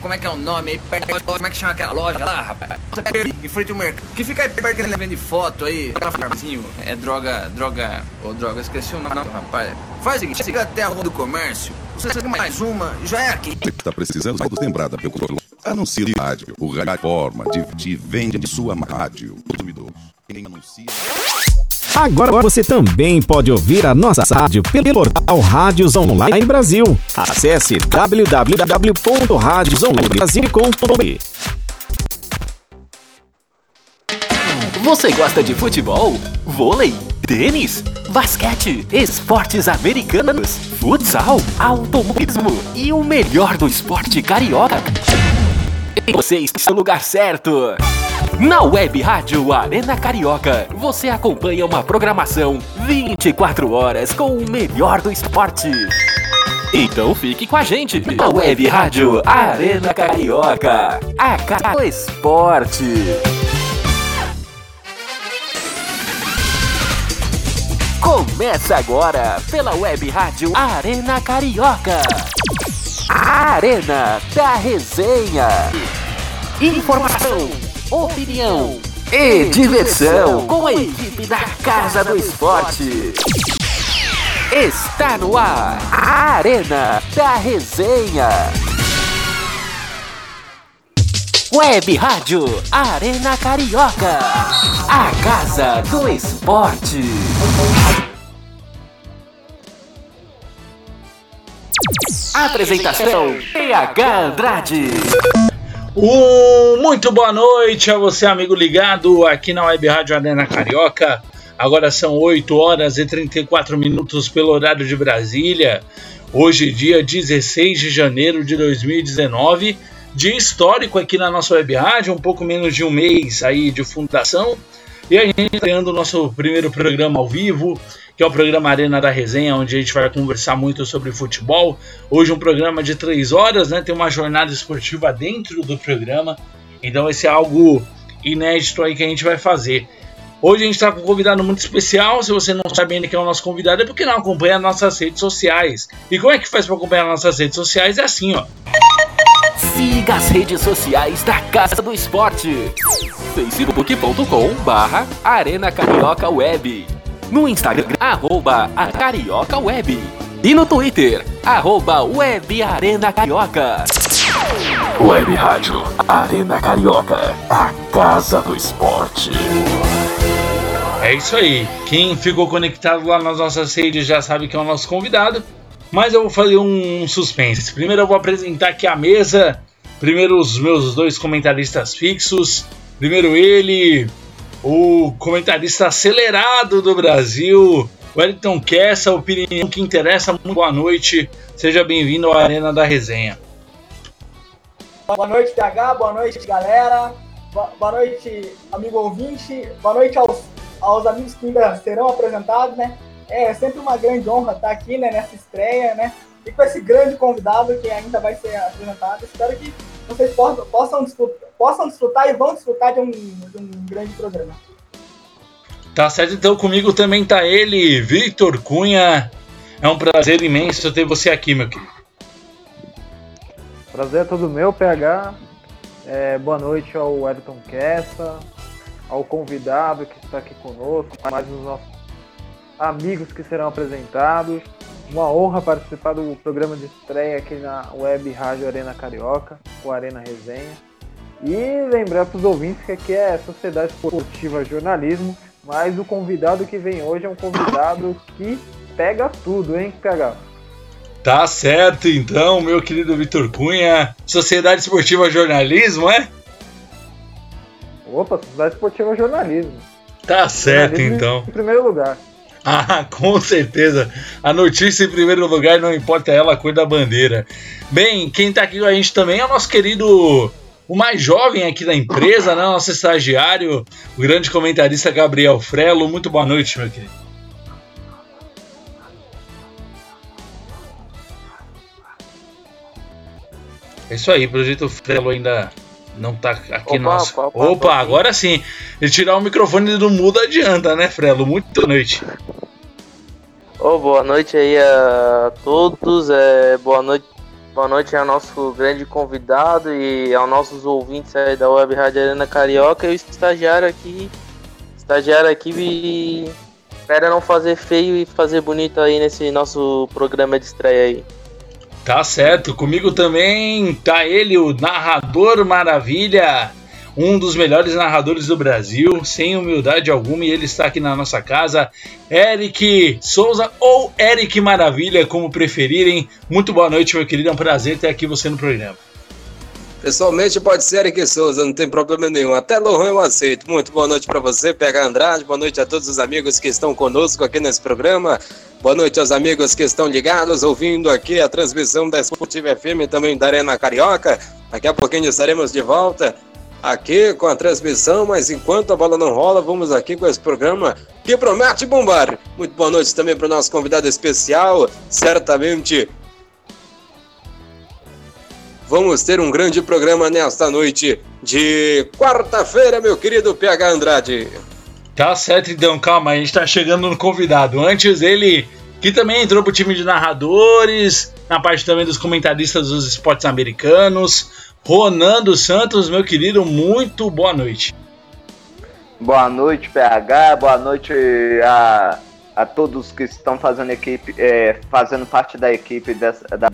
Como é que é o nome? Como é que chama aquela loja lá, rapaz? Em frente ao mercado. Que fica aí perto que vende foto aí. Farmacinho. É droga, droga. Ô, oh, droga, esqueci o nome, rapaz. Faz o seguinte, chega até a rua do comércio. Você mais uma, já é aqui. Está precisando de lembrada pelo Anuncie rádio. O rádio forma de, de vende sua rádio. Consumidor. Quem anuncia. Agora você também pode ouvir a nossa rádio pelo portal Rádios Online Brasil. Acesse www.radiosonlinebrasil.com.br Você gosta de futebol? Vôlei? Tênis? Basquete? Esportes americanos? Futsal? Automobilismo? E o melhor do esporte carioca? Você está no lugar certo! Na Web Rádio Arena Carioca, você acompanha uma programação 24 horas com o melhor do esporte. Então fique com a gente na Web Rádio Arena Carioca, a cara do esporte. Começa agora pela Web Rádio Arena Carioca. A Arena da Resenha. Informação opinião e diversão com a equipe da Casa do Esporte. Está no ar a Arena da Resenha. Web Rádio Arena Carioca, a Casa do Esporte. Apresentação PH Andrade. Um, muito boa noite a você, amigo ligado aqui na Web Rádio Arena Carioca. Agora são 8 horas e 34 minutos pelo horário de Brasília. Hoje, dia 16 de janeiro de 2019. Dia histórico aqui na nossa Web Rádio, um pouco menos de um mês aí de fundação. E a gente estreando o nosso primeiro programa ao vivo que é o programa Arena da Resenha, onde a gente vai conversar muito sobre futebol. Hoje um programa de três horas, né? Tem uma jornada esportiva dentro do programa. Então esse é algo inédito aí que a gente vai fazer. Hoje a gente está com um convidado muito especial. Se você não sabe ainda quem é o nosso convidado, é porque não acompanha nossas redes sociais. E como é que faz para acompanhar nossas redes sociais? É assim, ó. Siga as redes sociais da Casa do Esporte. facebook.com barra Arena Carioca Web no Instagram, arroba a Carioca Web. E no Twitter, arroba Web Arena Carioca. Web Rádio Arena Carioca, a casa do esporte. É isso aí. Quem ficou conectado lá nas nossas redes já sabe que é o nosso convidado. Mas eu vou fazer um suspense. Primeiro eu vou apresentar aqui a mesa. Primeiro os meus dois comentaristas fixos. Primeiro ele, o comentarista acelerado do Brasil, Wellington Kessa, opinião que interessa. Muito boa noite, seja bem-vindo à Arena da Resenha. Boa noite, TH, boa noite, galera. Boa noite, amigo ouvinte. Boa noite aos, aos amigos que ainda serão apresentados, né? É sempre uma grande honra estar aqui né, nessa estreia, né? E com esse grande convidado que ainda vai ser apresentado. Espero que vocês possam, possam, desfrutar, possam desfrutar e vão desfrutar de um, de um grande programa. Tá certo, então comigo também tá ele, Victor Cunha. É um prazer imenso ter você aqui, meu querido. Prazer é todo meu, PH. É, boa noite ao Wellington Kessa, ao convidado que está aqui conosco, mais os nossos amigos que serão apresentados. Uma honra participar do programa de estreia aqui na Web Rádio Arena Carioca, o Arena Resenha. E lembrar para os ouvintes que aqui é Sociedade Esportiva Jornalismo, mas o convidado que vem hoje é um convidado que pega tudo, hein, PH? Tá certo então, meu querido Vitor Cunha. Sociedade Esportiva Jornalismo, é? Opa, Sociedade Esportiva Jornalismo. Tá certo jornalismo então. Em primeiro lugar. Ah, com certeza. A notícia em primeiro lugar, não importa ela, a cor da bandeira. Bem, quem tá aqui com a gente também é o nosso querido, o mais jovem aqui da empresa, né? Nosso estagiário, o grande comentarista Gabriel Frelo. Muito boa noite, meu querido. É isso aí, Projeto Frelo ainda não tá aqui opa, nosso. Opa, opa, opa agora sim. E tirar o microfone do mudo adianta, né, Frelo? Muito boa noite. Oh, boa noite aí a todos. É, boa noite Boa noite ao nosso grande convidado e aos nossos ouvintes aí da Web Rádio Arena Carioca e o estagiário aqui. Estagiário aqui e espera não fazer feio e fazer bonito aí nesse nosso programa de estreia aí. Tá certo, comigo também tá ele, o narrador maravilha, um dos melhores narradores do Brasil, sem humildade alguma, e ele está aqui na nossa casa, Eric Souza ou Eric Maravilha, como preferirem. Muito boa noite, meu querido, é um prazer ter aqui você no programa. Pessoalmente pode ser Eric Souza, não tem problema nenhum. Até Lohan eu aceito. Muito boa noite para você, PH Andrade. Boa noite a todos os amigos que estão conosco aqui nesse programa. Boa noite aos amigos que estão ligados, ouvindo aqui a transmissão da Esportiva FM também da Arena Carioca. Daqui a pouquinho estaremos de volta aqui com a transmissão, mas enquanto a bola não rola, vamos aqui com esse programa que promete bombar. Muito boa noite também para o nosso convidado especial, certamente Vamos ter um grande programa nesta noite de quarta-feira, meu querido PH Andrade. Tá certo, então, calma, a gente tá chegando no convidado. Antes, ele que também entrou pro time de narradores, na parte também dos comentaristas dos esportes americanos. Ronando Santos, meu querido, muito boa noite. Boa noite, PH, boa noite a a todos que estão fazendo equipe, é, fazendo parte da equipe dessa, da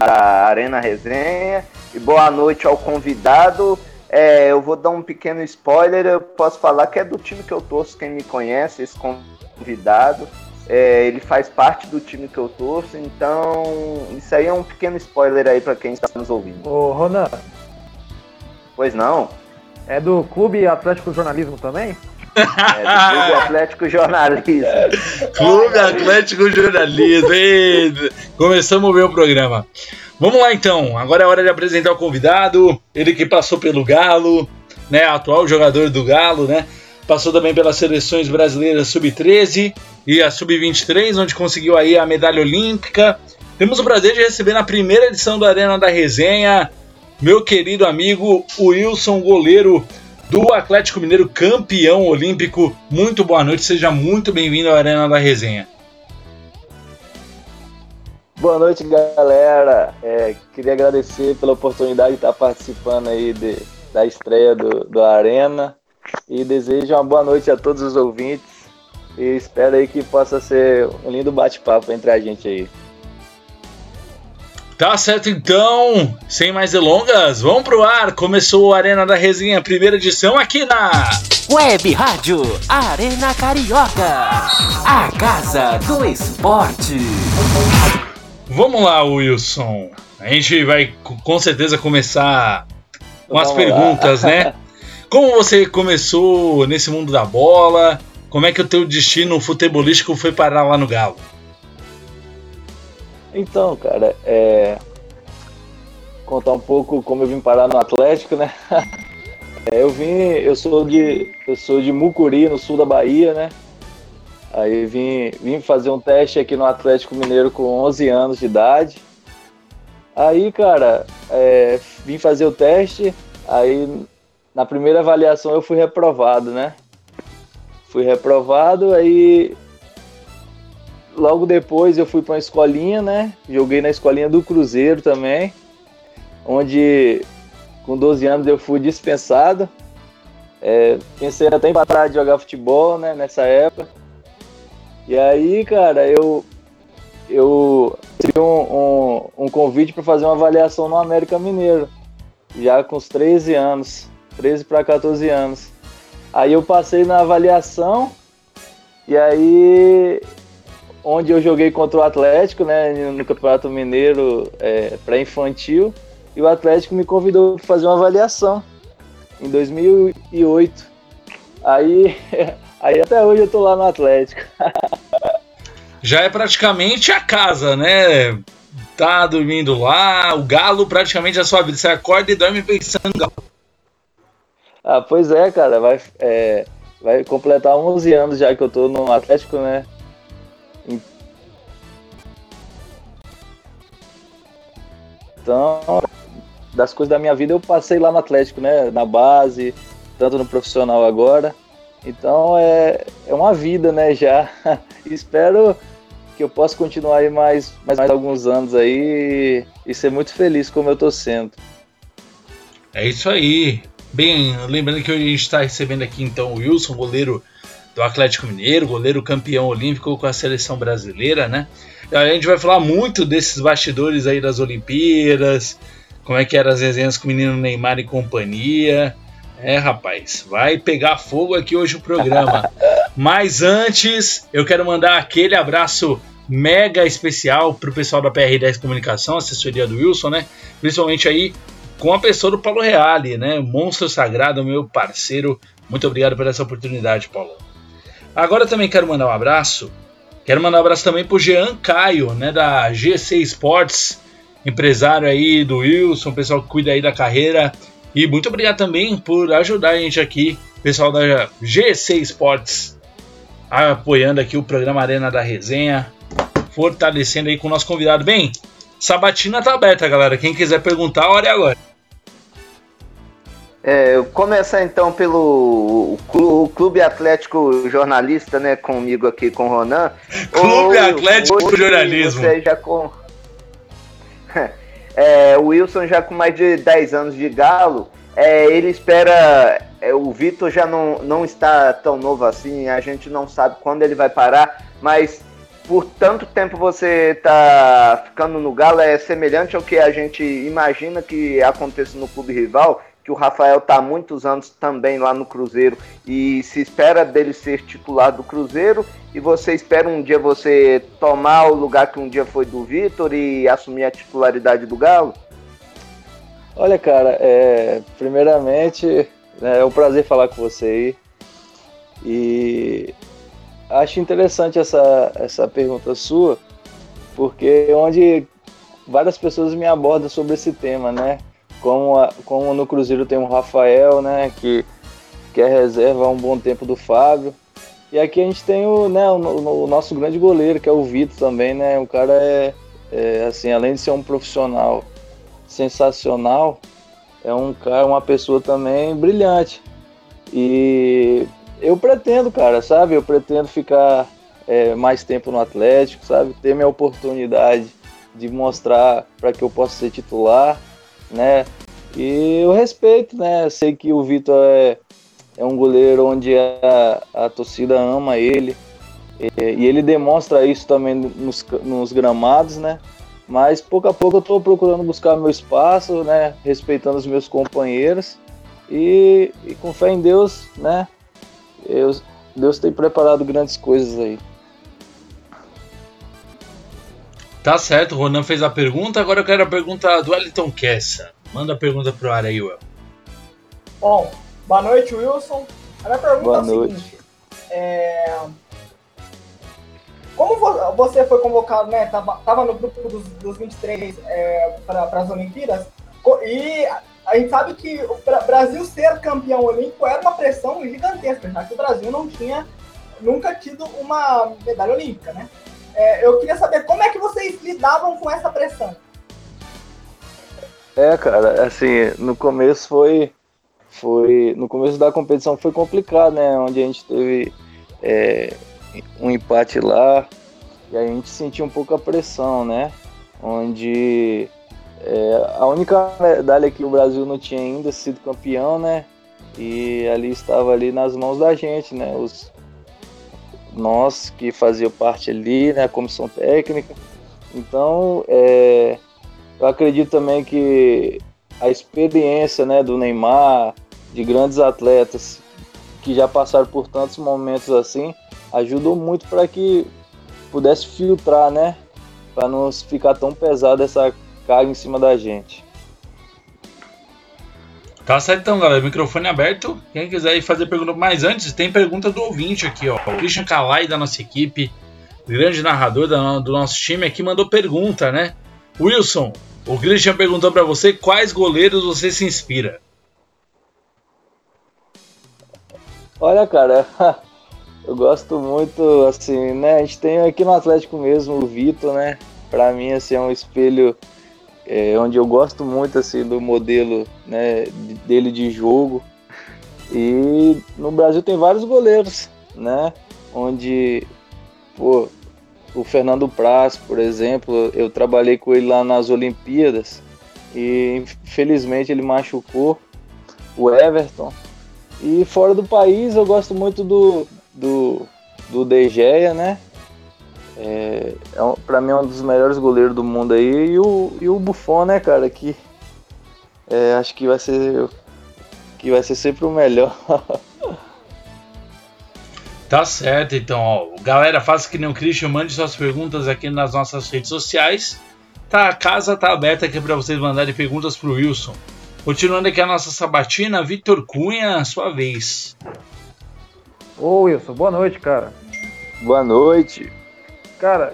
Arena Resenha. E boa noite ao convidado. É, eu vou dar um pequeno spoiler. Eu posso falar que é do time que eu torço. Quem me conhece, esse convidado, é, ele faz parte do time que eu torço. Então, isso aí é um pequeno spoiler aí para quem está nos ouvindo. Ô, Ronan. Pois não. É do Clube Atlético Jornalismo também? É, Clube Atlético Jornalismo. Clube Atlético Jornalismo. Começamos ver o programa. Vamos lá então. Agora é hora de apresentar o convidado. Ele que passou pelo Galo, né? Atual jogador do Galo, né? Passou também pelas seleções brasileiras sub-13 e a sub-23, onde conseguiu aí a medalha olímpica. Temos o prazer de receber na primeira edição do Arena da Resenha meu querido amigo Wilson Goleiro do Atlético Mineiro, campeão olímpico. Muito boa noite, seja muito bem-vindo à Arena da Resenha. Boa noite, galera. É, queria agradecer pela oportunidade de estar participando aí de, da estreia do, do Arena e desejo uma boa noite a todos os ouvintes e espero aí que possa ser um lindo bate-papo entre a gente aí. Tá certo então, sem mais delongas, vamos pro ar. Começou o Arena da Resenha, primeira edição aqui na Web Rádio Arena Carioca, a casa do esporte. Vamos lá, Wilson. A gente vai com certeza começar com as Vamos perguntas, lá. né? Como você começou nesse mundo da bola? Como é que o teu destino futebolístico foi parar lá no Galo? Então, cara, é. Contar um pouco como eu vim parar no Atlético, né? É, eu vim, eu sou de, eu sou de Mucuri, no sul da Bahia, né? Aí vim, vim fazer um teste aqui no Atlético Mineiro com 11 anos de idade. Aí, cara, é, vim fazer o teste, aí na primeira avaliação eu fui reprovado, né? Fui reprovado, aí logo depois eu fui para uma escolinha, né? Joguei na escolinha do Cruzeiro também, onde com 12 anos eu fui dispensado. É, pensei até em parar de jogar futebol, né? Nessa época. E aí, cara, eu eu tive um, um, um convite para fazer uma avaliação no América Mineiro, já com os 13 anos, 13 para 14 anos. Aí eu passei na avaliação e aí onde eu joguei contra o Atlético, né, no Campeonato Mineiro é, pré-infantil, e o Atlético me convidou para fazer uma avaliação em 2008. Aí, aí até hoje eu tô lá no Atlético. Já é praticamente a casa, né? Tá dormindo lá, o Galo praticamente é a sua vida. Você acorda e dorme pensando Galo. Ah, pois é, cara, vai, é, vai completar 11 anos já que eu tô no Atlético, né? Então, das coisas da minha vida eu passei lá no Atlético, né? Na base, tanto no profissional agora. Então é, é uma vida, né? Já espero que eu possa continuar aí mais, mais, mais alguns anos aí e ser muito feliz como eu tô sendo. É isso aí. Bem, lembrando que hoje a gente está recebendo aqui então o Wilson, goleiro do Atlético Mineiro, goleiro campeão olímpico com a seleção brasileira, né? A gente vai falar muito desses bastidores aí das Olimpíadas, como é que eram as resenhas com o menino Neymar e companhia. É, rapaz, vai pegar fogo aqui hoje o programa. Mas antes, eu quero mandar aquele abraço mega especial pro pessoal da PR10 Comunicação, assessoria do Wilson, né? Principalmente aí com a pessoa do Paulo Reale, né? Monstro Sagrado, meu parceiro. Muito obrigado por essa oportunidade, Paulo. Agora também quero mandar um abraço. Quero mandar um abraço também pro Jean Caio, né, da GC Sports, empresário aí do Wilson, pessoal que cuida aí da carreira. E muito obrigado também por ajudar a gente aqui, pessoal da GC Sports, apoiando aqui o programa Arena da Resenha, fortalecendo aí com o nosso convidado. Bem, Sabatina tá aberta, galera. Quem quiser perguntar, a hora é agora. É, começar então pelo Clube Atlético Jornalista, né? Comigo aqui com o Ronan. Clube Atlético Jornalismo. Você já com... é, o Wilson já com mais de 10 anos de galo. É, ele espera. É, o Vitor já não, não está tão novo assim, a gente não sabe quando ele vai parar, mas por tanto tempo você tá ficando no Galo é semelhante ao que a gente imagina que aconteça no clube rival, que o Rafael está há muitos anos também lá no Cruzeiro e se espera dele ser titular do Cruzeiro e você espera um dia você tomar o lugar que um dia foi do Vitor e assumir a titularidade do Galo? Olha, cara, é, primeiramente é um prazer falar com você aí e acho interessante essa, essa pergunta sua porque é onde várias pessoas me abordam sobre esse tema, né? Como, a, como no Cruzeiro tem o Rafael, né, que, que é reserva há um bom tempo do Fábio. E aqui a gente tem o, né, o, o nosso grande goleiro, que é o Vitor também, né? O cara é, é, assim, além de ser um profissional sensacional, é um cara, uma pessoa também brilhante. E eu pretendo, cara, sabe? Eu pretendo ficar é, mais tempo no Atlético, sabe? Ter minha oportunidade de mostrar para que eu possa ser titular né? E eu respeito, né? Sei que o Vitor é, é um goleiro onde a, a torcida ama ele. E, e, ele demonstra isso também nos, nos gramados, né? Mas pouco a pouco eu estou procurando buscar meu espaço, né? Respeitando os meus companheiros. E, e com fé em Deus, né? Eu, Deus tem preparado grandes coisas aí. Tá certo, o Ronan fez a pergunta, agora eu quero a pergunta do Wellington Kessa. Manda a pergunta pro ar aí, Will. Bom, boa noite, Wilson. A minha pergunta boa é noite. seguinte. É... Como você foi convocado, né? Tava, tava no grupo dos, dos 23 é, para as Olimpíadas, e a gente sabe que o Brasil ser campeão olímpico era uma pressão gigantesca, já que o Brasil não tinha nunca tido uma medalha olímpica, né? É, eu queria saber como é que vocês lidavam com essa pressão. É, cara, assim, no começo foi. foi no começo da competição foi complicado, né? Onde a gente teve é, um empate lá e a gente sentiu um pouco a pressão, né? Onde é, a única medalha que o Brasil não tinha ainda sido campeão, né? E ali estava ali nas mãos da gente, né? Os, nós que fazia parte ali, né, a comissão técnica. Então, é, eu acredito também que a experiência né, do Neymar, de grandes atletas que já passaram por tantos momentos assim, ajudou muito para que pudesse filtrar, né? Para não ficar tão pesada essa carga em cima da gente. Tá certo então, galera. Microfone aberto. Quem quiser ir fazer pergunta. Mas antes, tem pergunta do ouvinte aqui, ó. O Christian Calai da nossa equipe, grande narrador do nosso time aqui, mandou pergunta, né? Wilson, o Christian perguntou para você quais goleiros você se inspira. Olha, cara, eu gosto muito, assim, né? A gente tem aqui no Atlético mesmo o Vitor, né? Pra mim, assim, é um espelho é, onde eu gosto muito assim do modelo né, dele de jogo. E no Brasil tem vários goleiros, né? Onde pô, o Fernando Praz, por exemplo, eu trabalhei com ele lá nas Olimpíadas e infelizmente ele machucou o Everton. E fora do país eu gosto muito do, do, do De Gea, né? É, é um, pra mim é um dos melhores goleiros do mundo aí. E o, e o Buffon, né, cara? Que é, acho que vai ser que vai ser sempre o melhor. Tá certo, então, ó. Galera, faça que nem o Christian, mande suas perguntas aqui nas nossas redes sociais. Tá, a casa tá aberta aqui para vocês mandarem perguntas pro Wilson. Continuando aqui a nossa sabatina, Vitor Cunha, sua vez. Ô Wilson, boa noite, cara. Boa noite. Cara,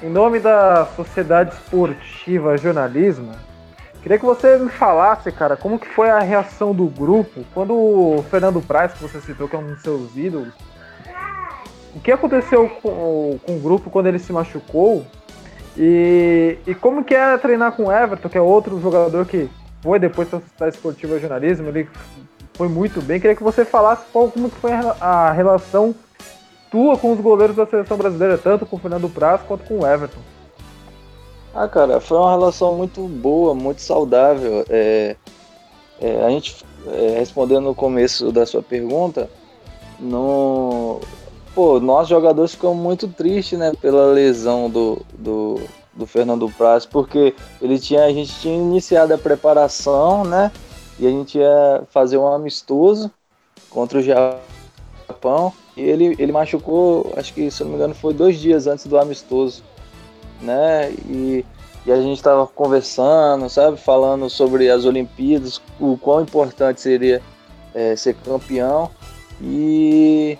em nome da Sociedade Esportiva Jornalismo, queria que você me falasse, cara, como que foi a reação do grupo quando o Fernando Praz, que você citou que é um dos seus ídolos, o que aconteceu com, com o grupo quando ele se machucou e, e como que é treinar com o Everton, que é outro jogador que foi depois para a esportiva jornalismo, ele foi muito bem. Queria que você falasse qual, como que foi a relação tua com os goleiros da seleção brasileira, tanto com o Fernando Praz quanto com o Everton. Ah, cara, foi uma relação muito boa, muito saudável. É, é, a gente, é, respondendo no começo da sua pergunta, no, pô, nós jogadores ficamos muito tristes, né, pela lesão do, do, do Fernando Praz, porque ele tinha, a gente tinha iniciado a preparação, né, e a gente ia fazer um amistoso contra o Japão, e ele, ele machucou, acho que, se não me engano, foi dois dias antes do amistoso, né, e, e a gente estava conversando, sabe, falando sobre as Olimpíadas, o quão importante seria é, ser campeão, e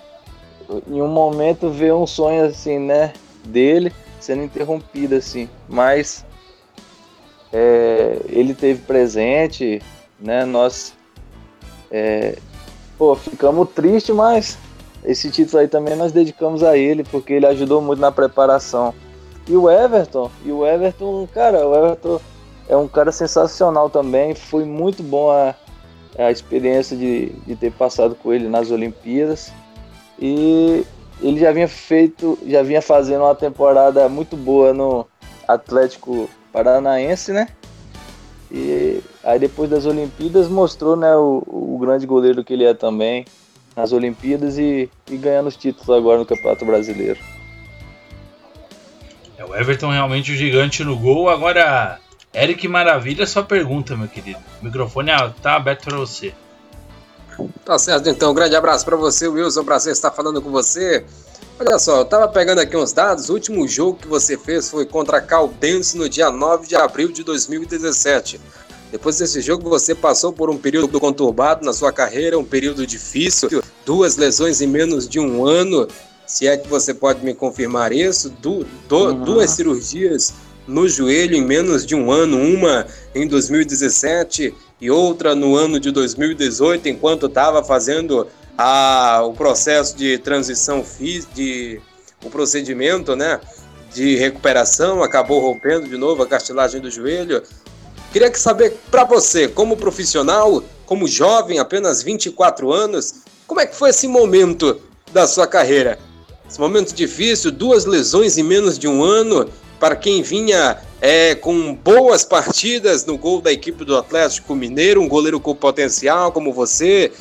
em um momento ver um sonho assim, né, dele sendo interrompido assim, mas é, ele teve presente, né, nós é, pô, ficamos tristes, mas esse título aí também nós dedicamos a ele, porque ele ajudou muito na preparação. E o Everton, e o Everton, cara, o Everton é um cara sensacional também, foi muito bom a, a experiência de, de ter passado com ele nas Olimpíadas. E ele já vinha feito, já vinha fazendo uma temporada muito boa no Atlético Paranaense, né? E aí depois das Olimpíadas mostrou, né, o, o grande goleiro que ele é também nas Olimpíadas e, e ganhando os títulos agora no Campeonato Brasileiro. É o Everton realmente o gigante no gol. Agora, Eric Maravilha, sua pergunta, meu querido. O microfone tá aberto para você. Tá certo, então. Um grande abraço para você, Wilson. Prazer estar falando com você. Olha só, eu tava pegando aqui uns dados. O último jogo que você fez foi contra a Caldense no dia 9 de abril de 2017. Depois desse jogo, você passou por um período conturbado na sua carreira, um período difícil, duas lesões em menos de um ano. Se é que você pode me confirmar isso, du du uhum. duas cirurgias no joelho em menos de um ano, uma em 2017 e outra no ano de 2018, enquanto estava fazendo a, o processo de transição de o procedimento, né, de recuperação, acabou rompendo de novo a cartilagem do joelho. Queria saber para você, como profissional, como jovem, apenas 24 anos, como é que foi esse momento da sua carreira? Esse momento difícil, duas lesões em menos de um ano, para quem vinha é, com boas partidas no gol da equipe do Atlético Mineiro, um goleiro com potencial como você,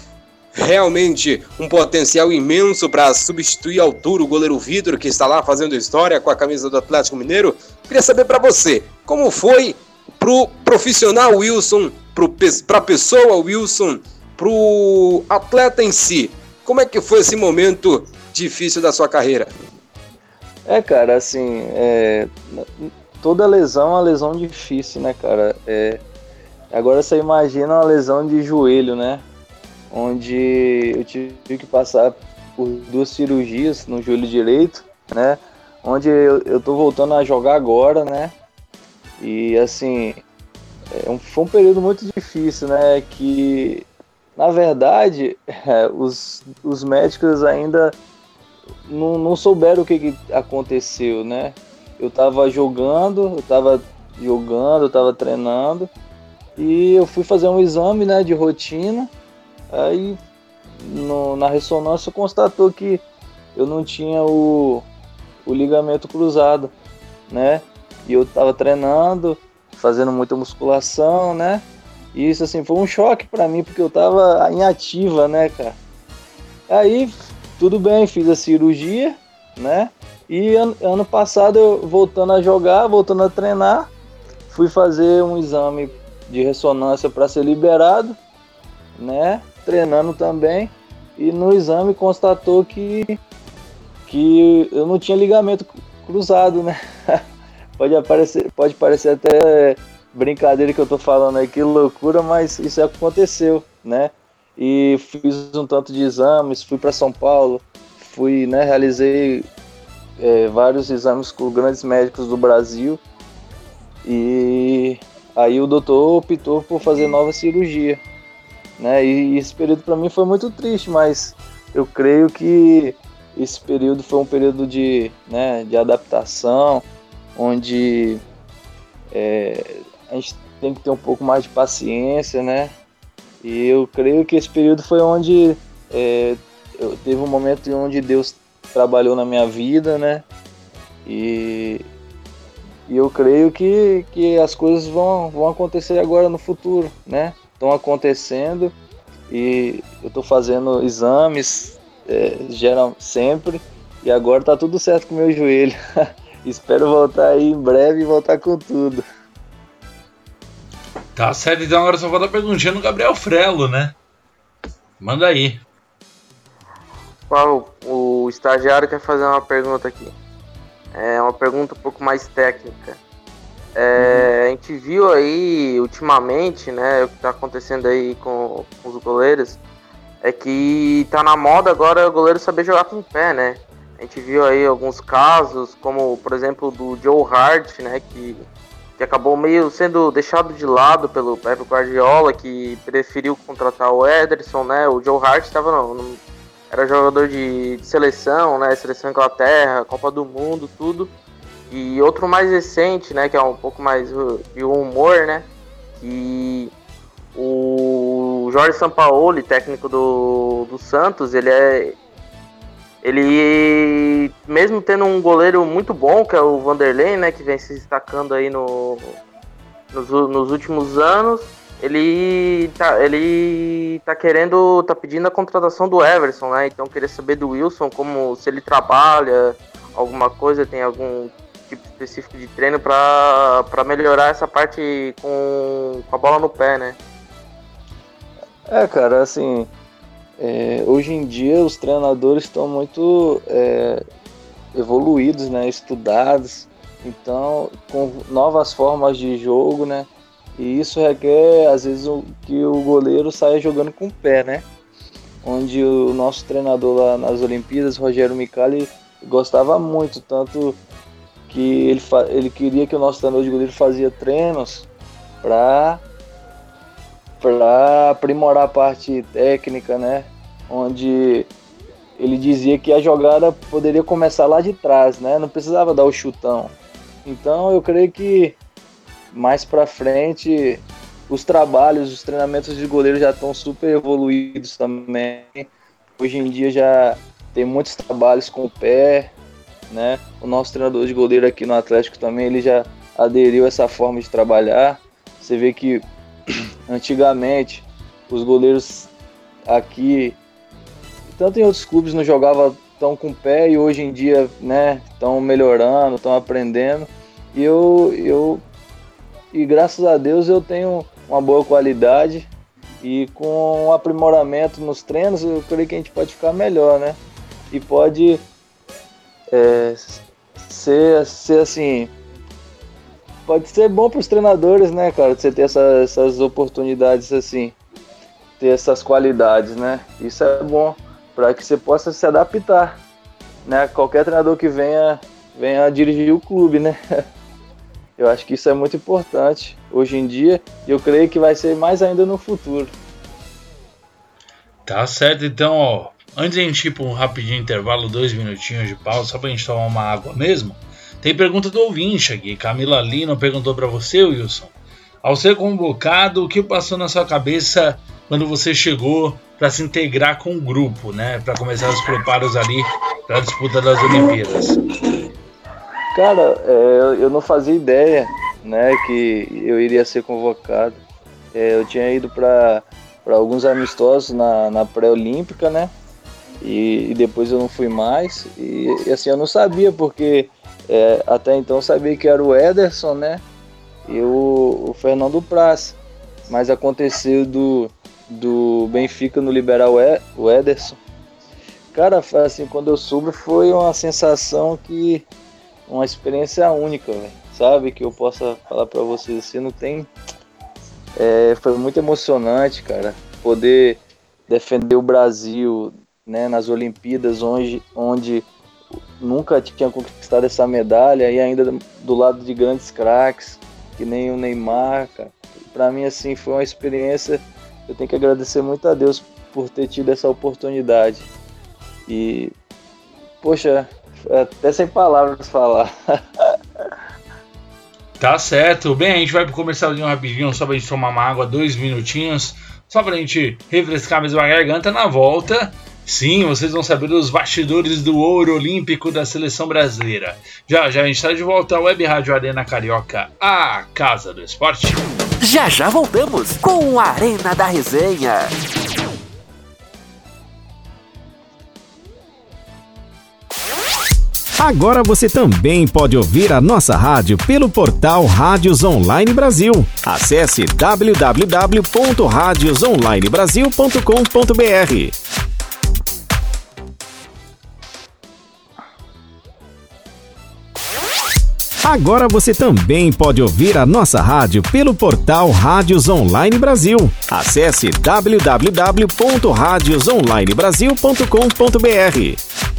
realmente um potencial imenso para substituir ao altura o goleiro Vitor, que está lá fazendo história com a camisa do Atlético Mineiro. Queria saber para você, como foi pro profissional Wilson, para pessoa Wilson, pro atleta em si, como é que foi esse momento difícil da sua carreira? É, cara, assim, é, toda lesão é uma lesão difícil, né, cara? É, agora você imagina uma lesão de joelho, né? Onde eu tive que passar por duas cirurgias no joelho direito, né? Onde eu, eu tô voltando a jogar agora, né? E assim, é um, foi um período muito difícil, né? Que na verdade é, os, os médicos ainda não, não souberam o que, que aconteceu, né? Eu tava jogando, eu tava jogando, eu tava treinando e eu fui fazer um exame, né, de rotina. Aí no, na ressonância constatou que eu não tinha o, o, ligamento cruzado, né? E eu tava treinando, fazendo muita musculação, né? E isso assim foi um choque para mim porque eu tava em ativa, né, cara? Aí tudo bem, fiz a cirurgia, né? E ano, ano passado eu voltando a jogar, voltando a treinar, fui fazer um exame de ressonância para ser liberado, né? Treinando também. E no exame constatou que que eu não tinha ligamento cruzado, né? pode, aparecer, pode parecer até brincadeira que eu tô falando aí, que loucura, mas isso aconteceu, né? E fiz um tanto de exames, fui para São Paulo, fui, né, realizei é, vários exames com grandes médicos do Brasil e aí o doutor optou por fazer nova cirurgia, né? E esse período para mim foi muito triste, mas eu creio que esse período foi um período de, né, de adaptação, onde é, a gente tem que ter um pouco mais de paciência, né? E eu creio que esse período foi onde é, eu, teve um momento onde Deus trabalhou na minha vida, né? E, e eu creio que, que as coisas vão, vão acontecer agora no futuro, né? Estão acontecendo e eu estou fazendo exames, é, geral, sempre. E agora tá tudo certo com meu joelho. Espero voltar aí em breve e voltar com tudo. Tá certo, então agora só falta a perguntinha no Gabriel Frelo, né? Manda aí. Paulo, o estagiário quer fazer uma pergunta aqui. É uma pergunta um pouco mais técnica. É, uhum. A gente viu aí ultimamente, né, o que tá acontecendo aí com, com os goleiros, é que tá na moda agora o goleiro saber jogar com o pé, né? A gente viu aí alguns casos, como por exemplo do Joe Hart, né, que, que acabou meio sendo deixado de lado pelo Pep Guardiola, que preferiu contratar o Ederson, né? O Joe Hart estava no, era jogador de, de, seleção, né? Seleção Inglaterra, Copa do Mundo, tudo. E outro mais recente, né, que é um pouco mais de humor, né? Que o Jorge Sampaoli, técnico do, do Santos, ele é. Ele, mesmo tendo um goleiro muito bom, que é o Vanderlei, né, que vem se destacando aí no, nos, nos últimos anos, ele tá, ele tá querendo, tá pedindo a contratação do Everson, né? Então queria saber do Wilson como se ele trabalha alguma coisa, tem algum tipo específico de treino para melhorar essa parte com, com a bola no pé, né? É, cara, assim, é, hoje em dia os treinadores estão muito é, evoluídos, né, estudados, então com novas formas de jogo, né, e isso requer às vezes que o goleiro saia jogando com o pé, né, onde o nosso treinador lá nas Olimpíadas, Rogério Micali, gostava muito, tanto que ele, ele queria que o nosso treinador de goleiro fazia treinos para para aprimorar a parte técnica, né? Onde ele dizia que a jogada poderia começar lá de trás, né? Não precisava dar o chutão. Então eu creio que mais para frente os trabalhos, os treinamentos de goleiro já estão super evoluídos também. Hoje em dia já tem muitos trabalhos com o pé, né? O nosso treinador de goleiro aqui no Atlético também ele já aderiu a essa forma de trabalhar. Você vê que Antigamente, os goleiros aqui, tanto em outros clubes, não jogavam tão com o pé e hoje em dia, né, estão melhorando, estão aprendendo. E eu, eu, e graças a Deus eu tenho uma boa qualidade e com um aprimoramento nos treinos, eu creio que a gente pode ficar melhor, né? E pode é, ser, ser assim, pode ser bom para os treinadores, né, cara? Você ter essa, essas oportunidades assim, ter essas qualidades, né? Isso é bom para que você possa se adaptar, né? Qualquer treinador que venha venha dirigir o clube, né? Eu acho que isso é muito importante hoje em dia e eu creio que vai ser mais ainda no futuro. Tá certo, então, ó. Antes a gente ir para um rapidinho intervalo, dois minutinhos de pausa, só para a gente tomar uma água mesmo. Tem pergunta do ouvinte aqui. Camila Lino perguntou para você, Wilson. Ao ser convocado, o que passou na sua cabeça quando você chegou para se integrar com o grupo, né? Para começar os preparos ali para a disputa das Olimpíadas? Cara, é, eu não fazia ideia, né, que eu iria ser convocado. É, eu tinha ido para alguns amistosos na, na pré-olímpica, né? E, e, depois eu não fui mais. E, e assim, eu não sabia, porque é, até então sabia que era o Ederson, né? E o, o Fernando Praz. Mas aconteceu do, do Benfica no liberar o Ederson. Cara, assim, quando eu soube foi uma sensação que. Uma experiência única, véio, sabe? Que eu possa falar para vocês assim, não tem. É, foi muito emocionante, cara, poder defender o Brasil né, nas Olimpíadas, onde, onde nunca tinha conquistado essa medalha e ainda do lado de grandes craques, que nem o Neymar, Para mim, assim, foi uma experiência. Eu tenho que agradecer muito a Deus por ter tido essa oportunidade. E, poxa, até sem palavras falar. Tá certo. Bem, a gente vai pro comercialzinho rapidinho, só pra gente tomar uma água, dois minutinhos. Só pra gente refrescar mesmo a garganta na volta. Sim, vocês vão saber os bastidores do ouro olímpico da seleção brasileira. Já já a gente está de volta à Web Rádio Arena Carioca, a casa do esporte. Já já voltamos com a Arena da Resenha. Agora você também pode ouvir a nossa rádio pelo portal Rádios Online Brasil. Acesse www.radiosonlinebrasil.com.br. Agora você também pode ouvir a nossa rádio pelo portal Rádios Online Brasil. Acesse www.radiosonlinebrasil.com.br.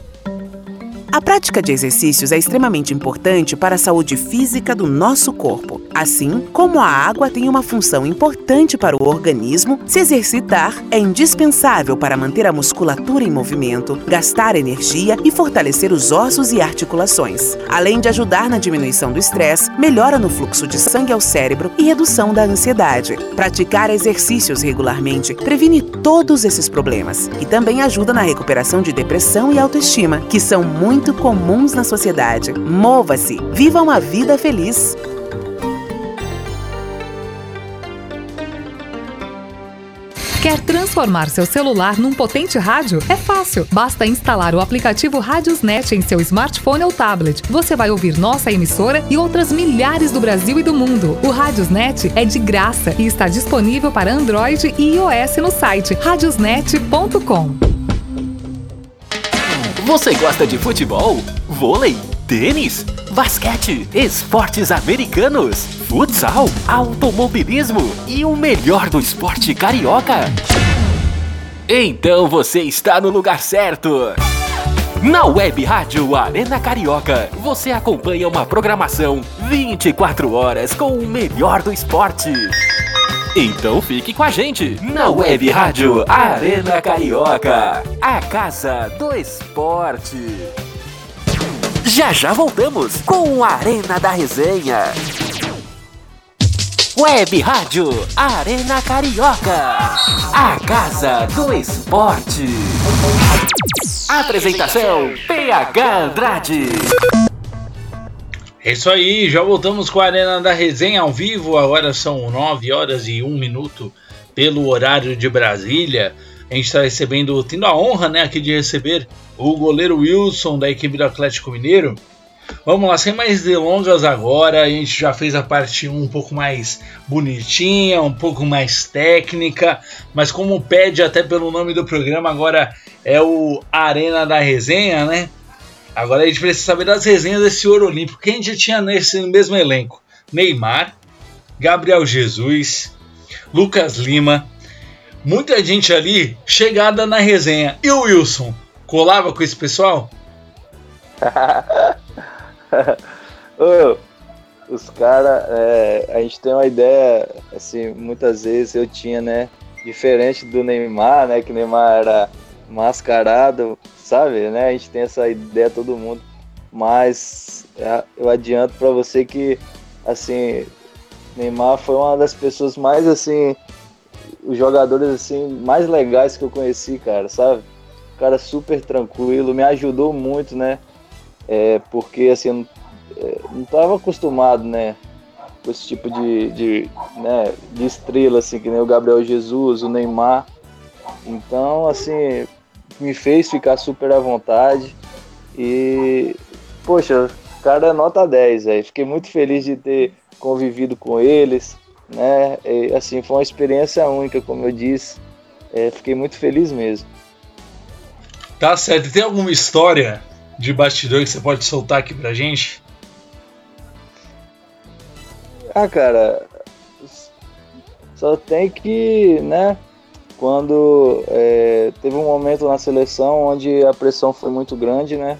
A prática de exercícios é extremamente importante para a saúde física do nosso corpo. Assim como a água tem uma função importante para o organismo, se exercitar é indispensável para manter a musculatura em movimento, gastar energia e fortalecer os ossos e articulações. Além de ajudar na diminuição do estresse, melhora no fluxo de sangue ao cérebro e redução da ansiedade. Praticar exercícios regularmente previne todos esses problemas e também ajuda na recuperação de depressão e autoestima, que são muito muito comuns na sociedade. Mova-se, viva uma vida feliz. Quer transformar seu celular num potente rádio? É fácil. Basta instalar o aplicativo Radiosnet em seu smartphone ou tablet. Você vai ouvir nossa emissora e outras milhares do Brasil e do mundo. O Radiosnet é de graça e está disponível para Android e iOS no site radiosnet.com. Você gosta de futebol, vôlei, tênis, basquete, esportes americanos, futsal, automobilismo? E o melhor do esporte carioca? Então você está no lugar certo. Na Web Rádio Arena Carioca, você acompanha uma programação 24 horas com o melhor do esporte. Então fique com a gente na Web Rádio Arena Carioca, a casa do esporte. Já já voltamos com a Arena da Resenha. Web Rádio Arena Carioca, a casa do esporte. Apresentação PH Andrade. É isso aí, já voltamos com a Arena da Resenha ao vivo. Agora são 9 horas e 1 minuto pelo horário de Brasília. A gente está recebendo, tendo a honra né, aqui de receber o goleiro Wilson da equipe do Atlético Mineiro. Vamos lá, sem mais delongas agora, a gente já fez a parte 1 um pouco mais bonitinha, um pouco mais técnica, mas como pede até pelo nome do programa, agora é o Arena da Resenha, né? Agora a gente precisa saber das resenhas desse ouro olímpico. Quem já tinha nesse mesmo elenco? Neymar, Gabriel Jesus, Lucas Lima. Muita gente ali chegada na resenha. E o Wilson? Colava com esse pessoal? Os caras, é, a gente tem uma ideia, assim, muitas vezes eu tinha, né? diferente do Neymar, né? Que Neymar era mascarado, sabe, né? A gente tem essa ideia todo mundo, mas é, eu adianto para você que assim, Neymar foi uma das pessoas mais assim, os jogadores assim mais legais que eu conheci, cara, sabe? cara super tranquilo, me ajudou muito, né? É, porque assim, eu não, é, não tava acostumado, né? Com esse tipo de, de, né, de estrela, assim, que nem o Gabriel Jesus, o Neymar. Então, assim, me fez ficar super à vontade. E, poxa, cara é nota 10, aí. Fiquei muito feliz de ter convivido com eles, né? E, assim, foi uma experiência única, como eu disse. É, fiquei muito feliz mesmo. Tá certo. Tem alguma história de bastidor que você pode soltar aqui pra gente? Ah, cara, só tem que, né? Quando é, teve um momento na seleção onde a pressão foi muito grande, né?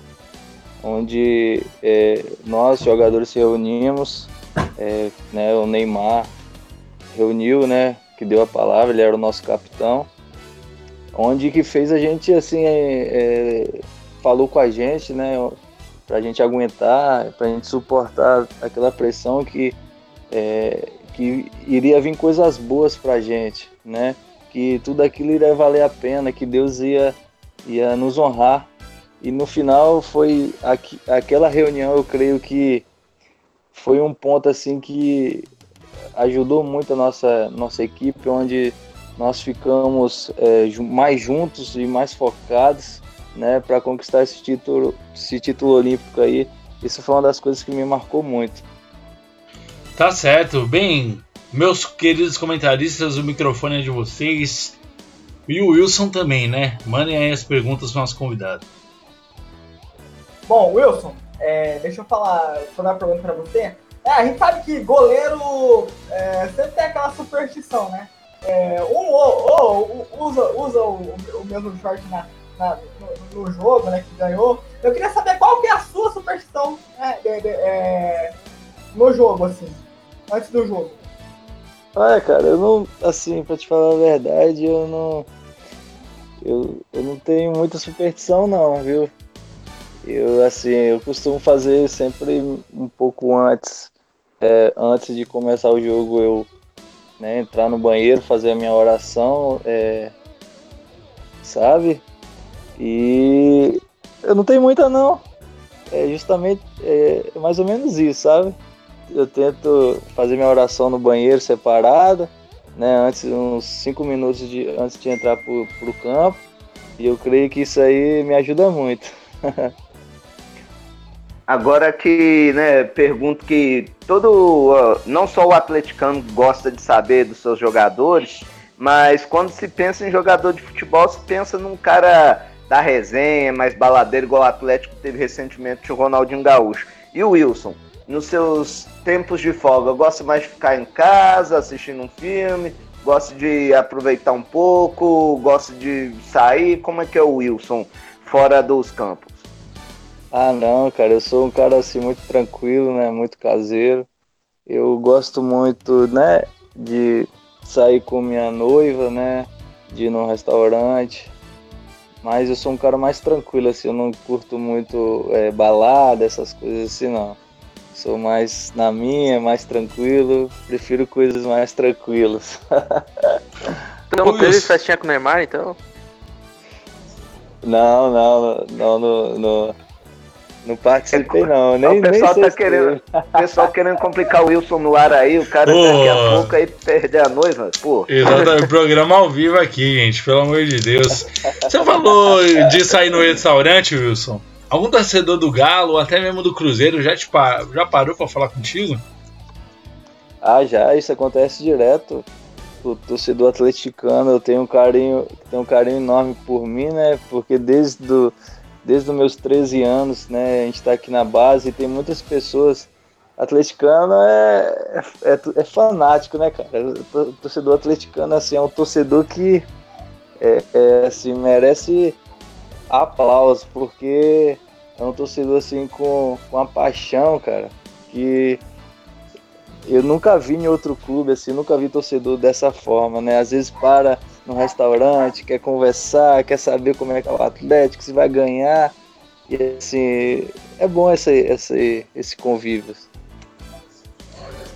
Onde é, nós, jogadores, se reunimos, é, né? O Neymar reuniu, né? Que deu a palavra, ele era o nosso capitão onde que fez a gente assim é, é, falou com a gente, né, para a gente aguentar, para a gente suportar aquela pressão que é, que iria vir coisas boas para a gente, né, que tudo aquilo iria valer a pena, que Deus ia ia nos honrar e no final foi aqui, aquela reunião, eu creio que foi um ponto assim que ajudou muito a nossa nossa equipe, onde nós ficamos é, mais juntos e mais focados né, para conquistar esse título, esse título olímpico aí. Isso foi uma das coisas que me marcou muito. Tá certo. Bem, meus queridos comentaristas, o microfone é de vocês. E o Wilson também, né? Mandem aí as perguntas para nosso convidado. Bom, Wilson, é, deixa eu falar, fazer uma pergunta para você. É, a gente sabe que goleiro é, sempre tem aquela superstição, né? é, um ou, ou, usa, usa o, o mesmo short na, na no, no, jogo, né, que ganhou. Eu queria saber qual que é a sua superstição né, de, de, é, no jogo, assim, antes do jogo. Olha, cara, eu não, assim, pra te falar a verdade, eu não, eu, eu não tenho muita superstição não, viu? Eu, assim, eu costumo fazer sempre um pouco antes, é, antes de começar o jogo, eu né? Entrar no banheiro, fazer a minha oração, é, sabe? E eu não tenho muita não. É justamente é, mais ou menos isso, sabe? Eu tento fazer minha oração no banheiro separada, né? Antes, uns 5 minutos de, antes de entrar pro, pro campo. E eu creio que isso aí me ajuda muito. Agora que, né, pergunto que todo, não só o atleticano gosta de saber dos seus jogadores, mas quando se pensa em jogador de futebol, se pensa num cara da resenha, mais baladeiro, igual o Atlético teve recentemente o Ronaldinho Gaúcho. E o Wilson, nos seus tempos de folga, gosta mais de ficar em casa, assistindo um filme, gosta de aproveitar um pouco, gosta de sair? Como é que é o Wilson fora dos campos? Ah, não, cara, eu sou um cara assim muito tranquilo, né? Muito caseiro. Eu gosto muito, né, de sair com minha noiva, né? De ir num restaurante. Mas eu sou um cara mais tranquilo, assim, eu não curto muito é, balada, essas coisas assim, não. Sou mais na minha, mais tranquilo, prefiro coisas mais tranquilas. Então teve festinha com o Neymar, então? Não, não, não, no, no, não participei, não. Nem, o pessoal tá querendo, o pessoal querendo complicar o Wilson no ar aí, o cara Pô. daqui a pouco aí perder a noiva, pô. Exatamente, programa ao vivo aqui, gente, pelo amor de Deus. Você falou de sair no restaurante, Wilson? Algum torcedor do Galo, ou até mesmo do Cruzeiro, já, te par... já parou pra falar contigo? Ah, já, isso acontece direto. O torcedor atleticano, tenho um carinho, tenho um carinho enorme por mim, né? Porque desde do desde os meus 13 anos, né? A gente está aqui na base e tem muitas pessoas. Atleticano é, é, é fanático, né, cara? O torcedor atleticano assim, é um torcedor que é, é, assim, merece aplauso, porque é um torcedor assim com, com uma paixão, cara, que eu nunca vi em outro clube, assim, nunca vi torcedor dessa forma, né? Às vezes para no restaurante, quer conversar, quer saber como é que é o Atlético, se vai ganhar. E assim, é bom esse, esse, esse convívio.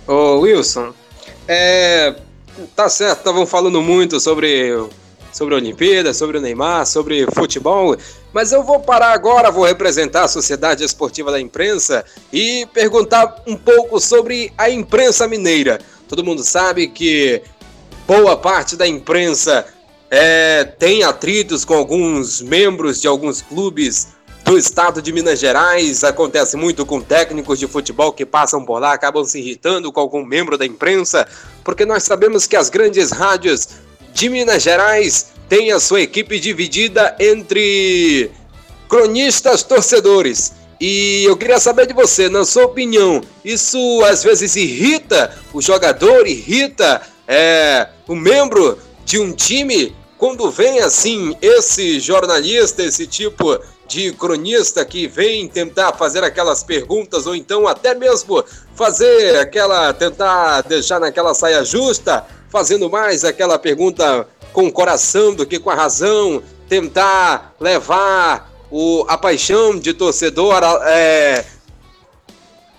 Ô Wilson, é, tá certo, estavam falando muito sobre, sobre a Olimpíada, sobre o Neymar, sobre futebol, mas eu vou parar agora, vou representar a Sociedade Esportiva da Imprensa e perguntar um pouco sobre a imprensa mineira. Todo mundo sabe que boa parte da imprensa é, tem atritos com alguns membros de alguns clubes do estado de Minas Gerais. Acontece muito com técnicos de futebol que passam por lá, acabam se irritando com algum membro da imprensa, porque nós sabemos que as grandes rádios de Minas Gerais têm a sua equipe dividida entre cronistas torcedores. E eu queria saber de você, na sua opinião, isso às vezes irrita o jogador, irrita é, o membro de um time quando vem assim esse jornalista, esse tipo de cronista que vem tentar fazer aquelas perguntas ou então até mesmo fazer aquela tentar deixar naquela saia justa, fazendo mais aquela pergunta com o coração do que com a razão, tentar levar o, a paixão de torcedor é,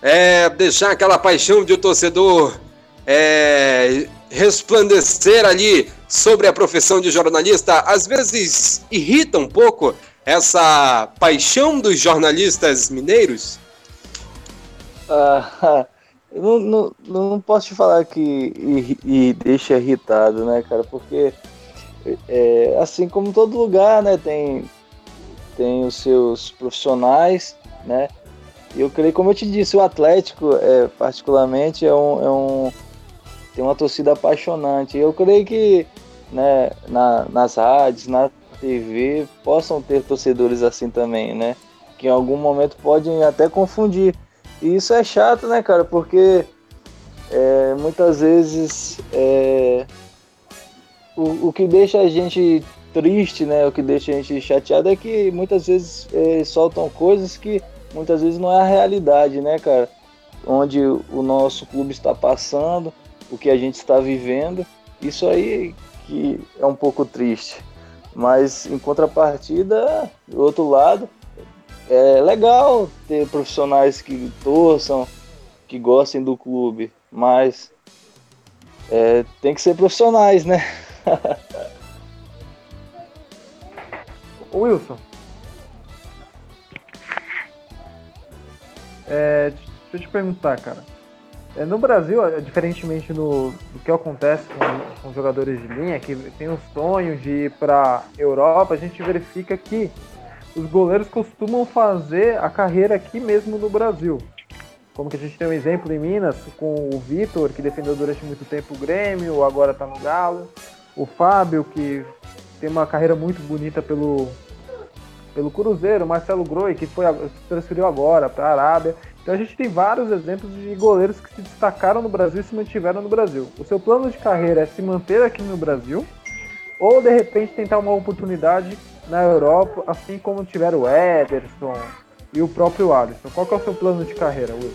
é deixar aquela paixão de torcedor é, resplandecer ali sobre a profissão de jornalista, às vezes irrita um pouco essa paixão dos jornalistas mineiros? Ah, não, não, não posso te falar que e, e deixa irritado, né, cara? Porque é, assim como todo lugar, né, tem, tem os seus profissionais, né? Eu creio, como eu te disse, o Atlético, é, particularmente, é um, é um tem uma torcida apaixonante. Eu creio que né, na, nas rádios, na TV possam ter torcedores assim também, né? Que em algum momento podem até confundir. E isso é chato, né, cara? Porque é, muitas vezes é, o, o que deixa a gente triste, né? O que deixa a gente chateado é que muitas vezes é, soltam coisas que muitas vezes não é a realidade, né, cara? Onde o nosso clube está passando, o que a gente está vivendo. Isso aí que é um pouco triste. Mas em contrapartida, do outro lado, é legal ter profissionais que torçam, que gostem do clube, mas é, tem que ser profissionais, né? Wilson. É, deixa eu te perguntar, cara. É, no Brasil, é, diferentemente no, do que acontece com, com jogadores de linha, que tem o sonho de ir para Europa, a gente verifica que os goleiros costumam fazer a carreira aqui mesmo no Brasil. Como que a gente tem um exemplo em Minas com o Vitor, que defendeu durante muito tempo o Grêmio, agora está no Galo. O Fábio, que tem uma carreira muito bonita pelo, pelo Cruzeiro. Marcelo Groi, que foi, se transferiu agora para a Arábia. Então a gente tem vários exemplos de goleiros que se destacaram no Brasil e se mantiveram no Brasil. O seu plano de carreira é se manter aqui no Brasil ou de repente tentar uma oportunidade na Europa, assim como tiveram o Ederson e o próprio Alisson. Qual é o seu plano de carreira, Will?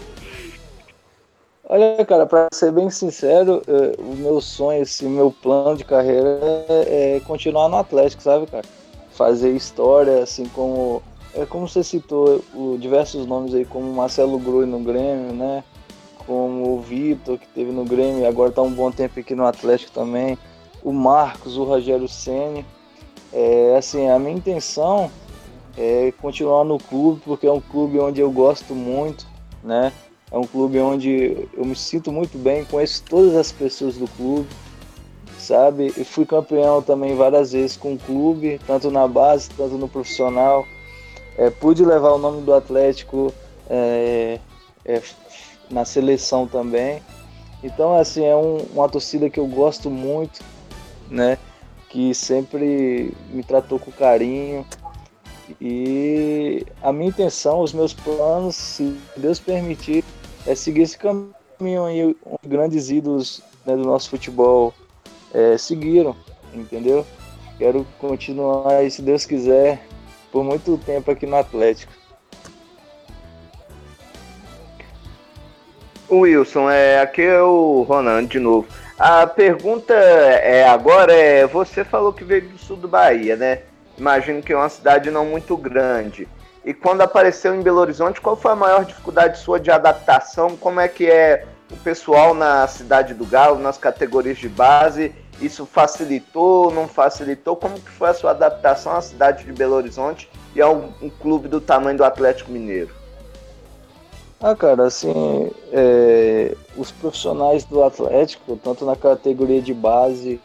Olha, cara, para ser bem sincero, é, o meu sonho, esse meu plano de carreira é, é continuar no Atlético, sabe, cara? Fazer história, assim como é como você citou o, diversos nomes aí, como Marcelo Groi no Grêmio, né? Como o Vitor, que teve no Grêmio e agora está um bom tempo aqui no Atlético também. O Marcos, o Rogério Ceni. É, assim, a minha intenção é continuar no clube, porque é um clube onde eu gosto muito, né? É um clube onde eu me sinto muito bem, conheço todas as pessoas do clube, sabe? E fui campeão também várias vezes com o clube, tanto na base, tanto no profissional. É, pude levar o nome do Atlético é, é, na seleção também. Então, assim, é um, uma torcida que eu gosto muito, né? Que sempre me tratou com carinho. E a minha intenção, os meus planos, se Deus permitir, é seguir esse caminho aí, onde grandes ídolos né, do nosso futebol é, seguiram, entendeu? Quero continuar, e se Deus quiser, por muito tempo aqui no Atlético. Wilson, é, aqui é o Ronan de novo. A pergunta é agora é, você falou que veio do sul do Bahia, né? Imagino que é uma cidade não muito grande. E quando apareceu em Belo Horizonte, qual foi a maior dificuldade sua de adaptação? Como é que é o pessoal na cidade do Galo, nas categorias de base? Isso facilitou, não facilitou? Como que foi a sua adaptação à cidade de Belo Horizonte e a um, um clube do tamanho do Atlético Mineiro? Ah, cara, assim, é, os profissionais do Atlético, tanto na categoria de base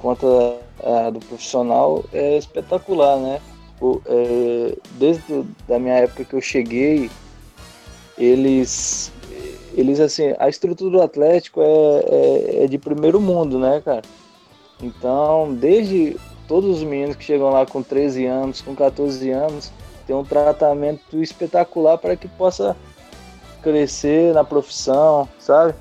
quanto a, a do profissional, é espetacular, né? O, é, desde a minha época que eu cheguei, eles, eles assim, a estrutura do Atlético é, é, é de primeiro mundo, né, cara? Então, desde todos os meninos que chegam lá com 13 anos, com 14 anos, tem um tratamento espetacular para que possa crescer na profissão, sabe?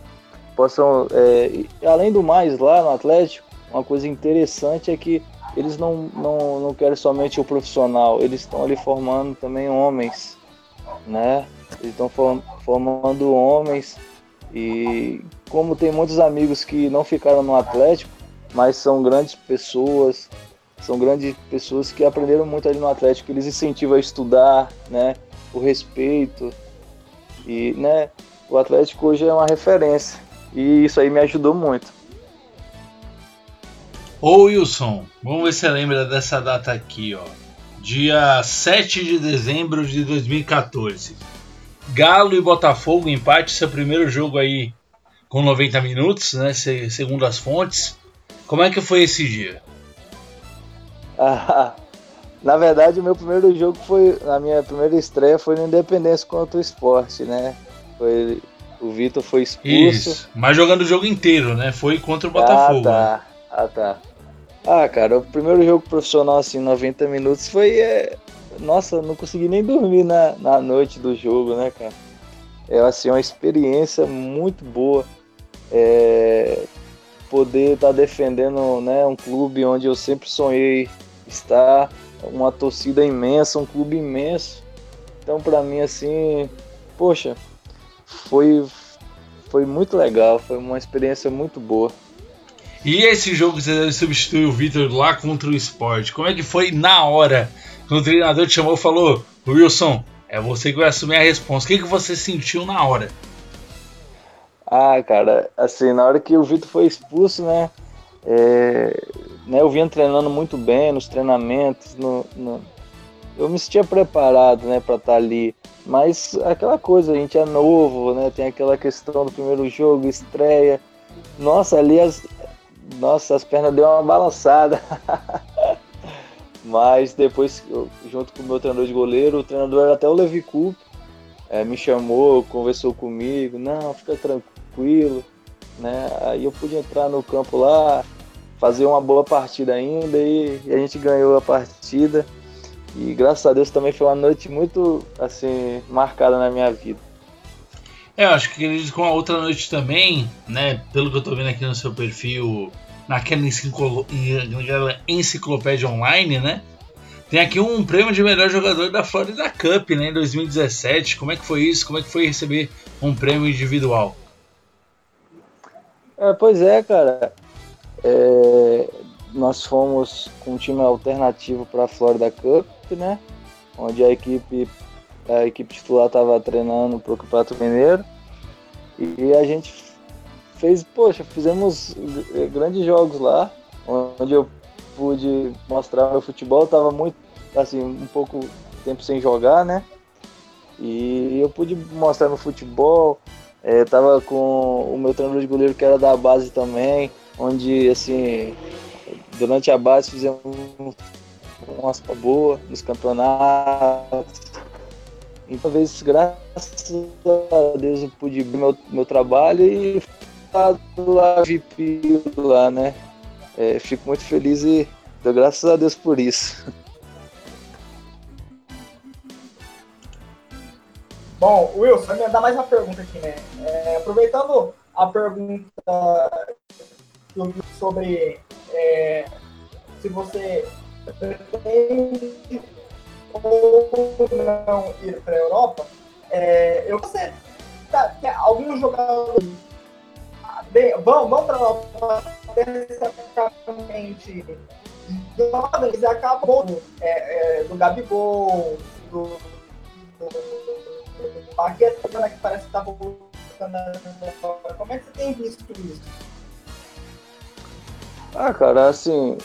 Possam, é, além do mais, lá no Atlético, uma coisa interessante é que eles não, não, não querem somente o profissional, eles estão ali formando também homens, né? Eles estão formando homens e como tem muitos amigos que não ficaram no Atlético, mas são grandes pessoas, são grandes pessoas que aprenderam muito ali no Atlético, eles incentivam a estudar, né? O respeito, e, né, o Atlético hoje é uma referência. E isso aí me ajudou muito. Ô Wilson, vamos ver se você lembra dessa data aqui, ó. Dia 7 de dezembro de 2014. Galo e Botafogo, empate, seu primeiro jogo aí com 90 minutos, né? Segundo as fontes. Como é que foi esse dia? Ah, na verdade, o meu primeiro jogo foi. A minha primeira estreia foi no Independência contra o esporte, né? Foi, o Vitor foi expulso. Isso. Mas jogando o jogo inteiro, né? Foi contra o Botafogo. Ah, tá. Né? Ah, tá. Ah, cara, o primeiro jogo profissional, assim, 90 minutos, foi. É... Nossa, não consegui nem dormir na, na noite do jogo, né, cara? É assim, uma experiência muito boa. É... Poder estar tá defendendo né, um clube onde eu sempre sonhei estar uma torcida imensa, um clube imenso. Então, para mim, assim, poxa, foi, foi muito legal, foi uma experiência muito boa. E esse jogo que você substituiu o Vitor lá contra o esporte, como é que foi na hora? Quando o treinador te chamou falou, Wilson, é você que vai assumir a resposta. O que, que você sentiu na hora? Ah, cara, assim, na hora que o Vitor foi expulso, né? É, né, eu vinha treinando muito bem nos treinamentos, no, no... eu me sentia preparado né, para estar tá ali. Mas aquela coisa, a gente é novo, né? Tem aquela questão do primeiro jogo, estreia. Nossa, ali as, nossa, as pernas deu uma balançada. Mas depois, junto com o meu treinador de goleiro, o treinador era até o Levi Coop, é, me chamou, conversou comigo, não, fica tranquilo, né? Aí eu pude entrar no campo lá, fazer uma boa partida ainda e, e a gente ganhou a partida. E graças a Deus também foi uma noite muito assim marcada na minha vida. É, eu acho que acredito com a outra noite também, né? Pelo que eu tô vendo aqui no seu perfil, naquela enciclopédia online, né? Tem aqui um prêmio de melhor jogador da Florida Cup, né? Em 2017. Como é que foi isso? Como é que foi receber um prêmio individual? É, pois é, cara. É, nós fomos com um time alternativo para a Florida Cup, né? Onde a equipe, a equipe titular estava treinando para o Campeonato Mineiro. E a gente fez, poxa, fizemos grandes jogos lá, onde eu pude mostrar meu futebol. Tava muito, assim, um pouco tempo sem jogar, né? E eu pude mostrar meu futebol. É, tava com o meu treinador de goleiro que era da base também onde assim durante a base fizemos umas boa nos campeonatos. Então, vezes, graças a Deus, eu pude ver meu, meu trabalho e lá VIP lá, né? É, fico muito feliz e dou graças a Deus por isso. Bom, Wilson, me dar mais uma pergunta aqui, né? É, aproveitando a pergunta sobre é, se você pretende ou não ir para a Europa, é, eu sei tá, que alguns jogadores bem, vão, vão para Europa teoricamente jovens e é, é, do Gabigol, do, do, do né, que parece que tá voltando Como é que você tem visto isso? Ah, cara, assim,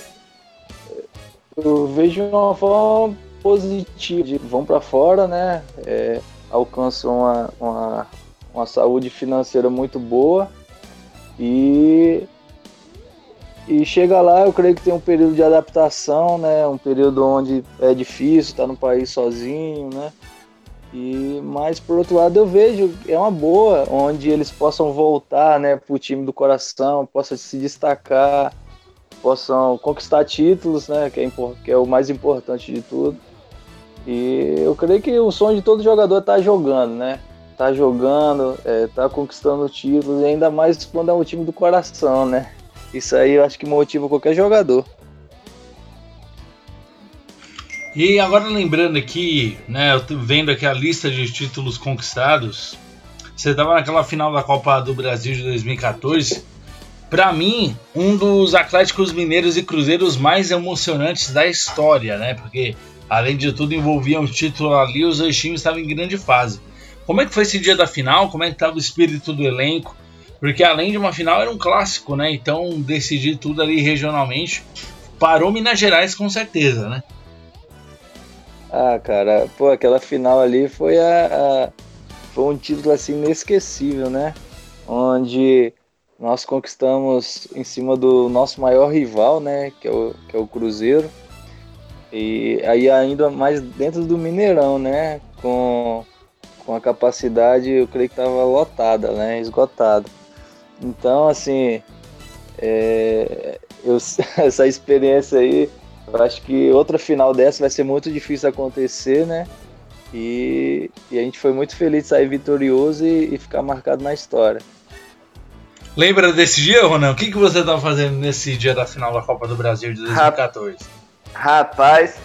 eu vejo uma forma positiva. De, vão para fora, né? É, alcançam uma, uma, uma saúde financeira muito boa e e chega lá, eu creio que tem um período de adaptação, né? Um período onde é difícil estar no país sozinho, né? E mas por outro lado eu vejo é uma boa onde eles possam voltar, né, para o time do coração, possam se destacar, possam conquistar títulos, né, que é, que é o mais importante de tudo. E eu creio que o sonho de todo jogador é tá jogando, né? Tá jogando, é, tá conquistando títulos, e ainda mais quando é um time do coração, né? Isso aí eu acho que motiva qualquer jogador. E agora lembrando aqui, né, eu vendo aqui a lista de títulos conquistados. Você estava naquela final da Copa do Brasil de 2014. Para mim, um dos Atléticos Mineiros e Cruzeiros mais emocionantes da história, né? Porque além de tudo envolvia um título ali, os dois times estavam em grande fase. Como é que foi esse dia da final? Como é que estava o espírito do elenco? Porque além de uma final era um clássico, né? Então decidir tudo ali regionalmente parou Minas Gerais com certeza, né? Ah, cara, pô, aquela final ali foi a, a, foi um título assim inesquecível, né? Onde nós conquistamos em cima do nosso maior rival, né? Que é o, que é o Cruzeiro. E aí ainda mais dentro do Mineirão, né? Com, com a capacidade, eu creio que estava lotada, né? Esgotada. Então, assim, é, eu, essa experiência aí, eu acho que outra final dessa vai ser muito difícil acontecer, né? E, e a gente foi muito feliz de sair vitorioso e, e, ficar marcado na história. Lembra desse dia, Ronan? O que, que você estava fazendo nesse dia da final da Copa do Brasil de 2014? Rapaz,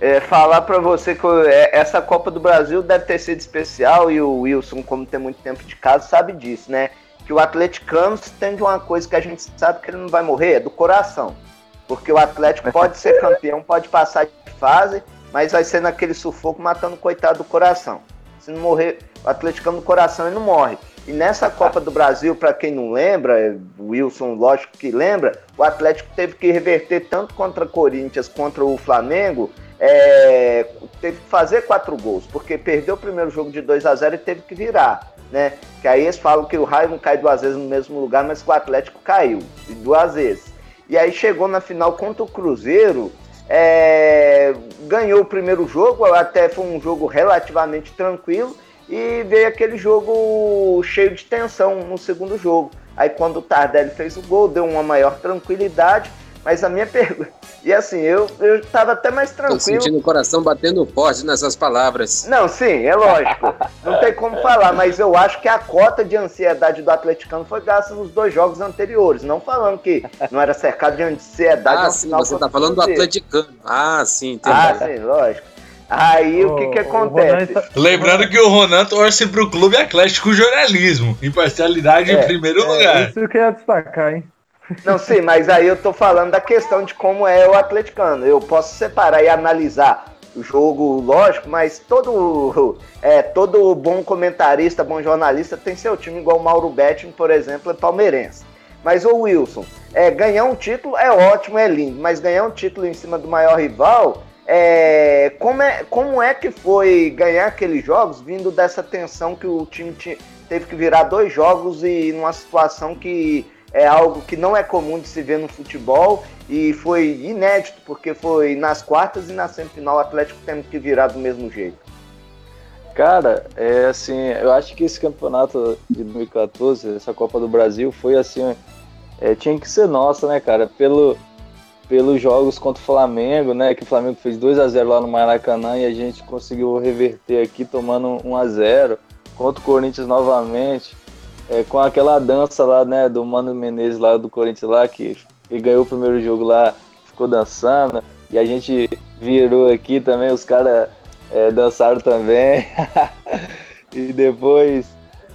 é, falar para você que é, essa Copa do Brasil deve ter sido especial e o Wilson, como tem muito tempo de casa, sabe disso, né? que o atleticano tem de uma coisa que a gente sabe que ele não vai morrer, é do coração. Porque o Atlético pode ser campeão, pode passar de fase, mas vai ser naquele sufoco matando o coitado do coração. Se não morrer, o atleticano do coração ele não morre. E nessa Copa do Brasil, para quem não lembra, o Wilson, lógico que lembra, o Atlético teve que reverter tanto contra Corinthians contra o Flamengo, é, teve que fazer quatro gols, porque perdeu o primeiro jogo de 2 a 0 e teve que virar né? Que aí eles falam que o Raio não cai duas vezes no mesmo lugar, mas que o Atlético caiu duas vezes. E aí chegou na final contra o Cruzeiro, é, ganhou o primeiro jogo, até foi um jogo relativamente tranquilo, e veio aquele jogo cheio de tensão no segundo jogo. Aí quando o Tardelli fez o gol, deu uma maior tranquilidade, mas a minha pergunta. E assim, eu, eu tava até mais tranquilo. Tô sentindo o coração batendo forte nessas palavras. Não, sim, é lógico. Não tem como falar, mas eu acho que a cota de ansiedade do atleticano foi gasta nos dois jogos anteriores. Não falando que não era cercado de ansiedade ah, sim, Você tá falando do atleticano. Ah, sim, entendi. Ah, sim, lógico. Aí o que que acontece? Tá... Lembrando que o Ronan torce pro Clube Atlético Jornalismo. Imparcialidade é, em primeiro é, lugar. Isso que eu ia destacar, hein? Não sei, mas aí eu tô falando da questão de como é o atleticano. Eu posso separar e analisar o jogo, lógico, mas todo, é, todo bom comentarista, bom jornalista tem seu time, igual o Mauro Betting, por exemplo, é palmeirense. Mas o Wilson, é, ganhar um título é ótimo, é lindo, mas ganhar um título em cima do maior rival, é, como, é, como é que foi ganhar aqueles jogos vindo dessa tensão que o time teve que virar dois jogos e numa situação que é algo que não é comum de se ver no futebol e foi inédito, porque foi nas quartas e na semifinal o Atlético tendo que virar do mesmo jeito. Cara, é assim, eu acho que esse campeonato de 2014, essa Copa do Brasil, foi assim, é, tinha que ser nossa, né, cara? Pelo, pelos jogos contra o Flamengo, né? Que o Flamengo fez 2 a 0 lá no Maracanã e a gente conseguiu reverter aqui tomando 1 a 0 contra o Corinthians novamente é, com aquela dança lá, né, do Mano Menezes lá do Corinthians lá, que ele ganhou o primeiro jogo lá, ficou dançando, e a gente virou aqui também, os caras é, dançaram também. e depois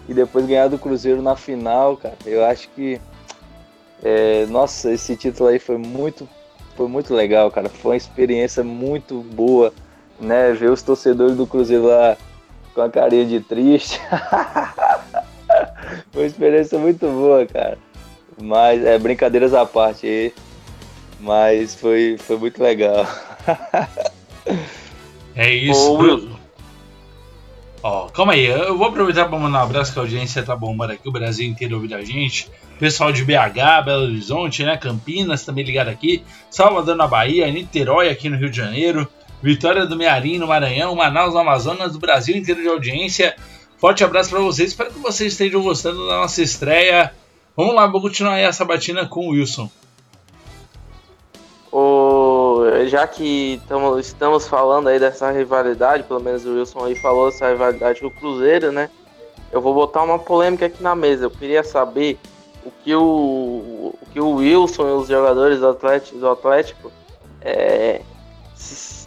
e depois ganhar do Cruzeiro na final, cara. Eu acho que É, nossa, esse título aí foi muito, foi muito legal, cara. Foi uma experiência muito boa, né? Ver os torcedores do Cruzeiro lá com a carinha de triste. foi uma experiência muito boa, cara. Mas é brincadeiras à parte aí. Mas foi, foi muito legal. É isso. Ô, Wilson. Ó, calma aí, eu vou aproveitar para mandar um abraço que a audiência tá bombando aqui, o Brasil inteiro ouvindo a gente. Pessoal de BH, Belo Horizonte, né? Campinas também ligado aqui. Salvador na Bahia, Niterói aqui no Rio de Janeiro. Vitória do Mearim no Maranhão, Manaus no Amazonas, do Brasil inteiro de audiência. Forte abraço para vocês, espero que vocês estejam gostando da nossa estreia. Vamos lá, vou continuar essa batina com o Wilson. O, já que tamo, estamos falando aí dessa rivalidade, pelo menos o Wilson aí falou dessa rivalidade com o Cruzeiro, né? Eu vou botar uma polêmica aqui na mesa. Eu queria saber o que o, o, que o Wilson e os jogadores do Atlético, do Atlético é,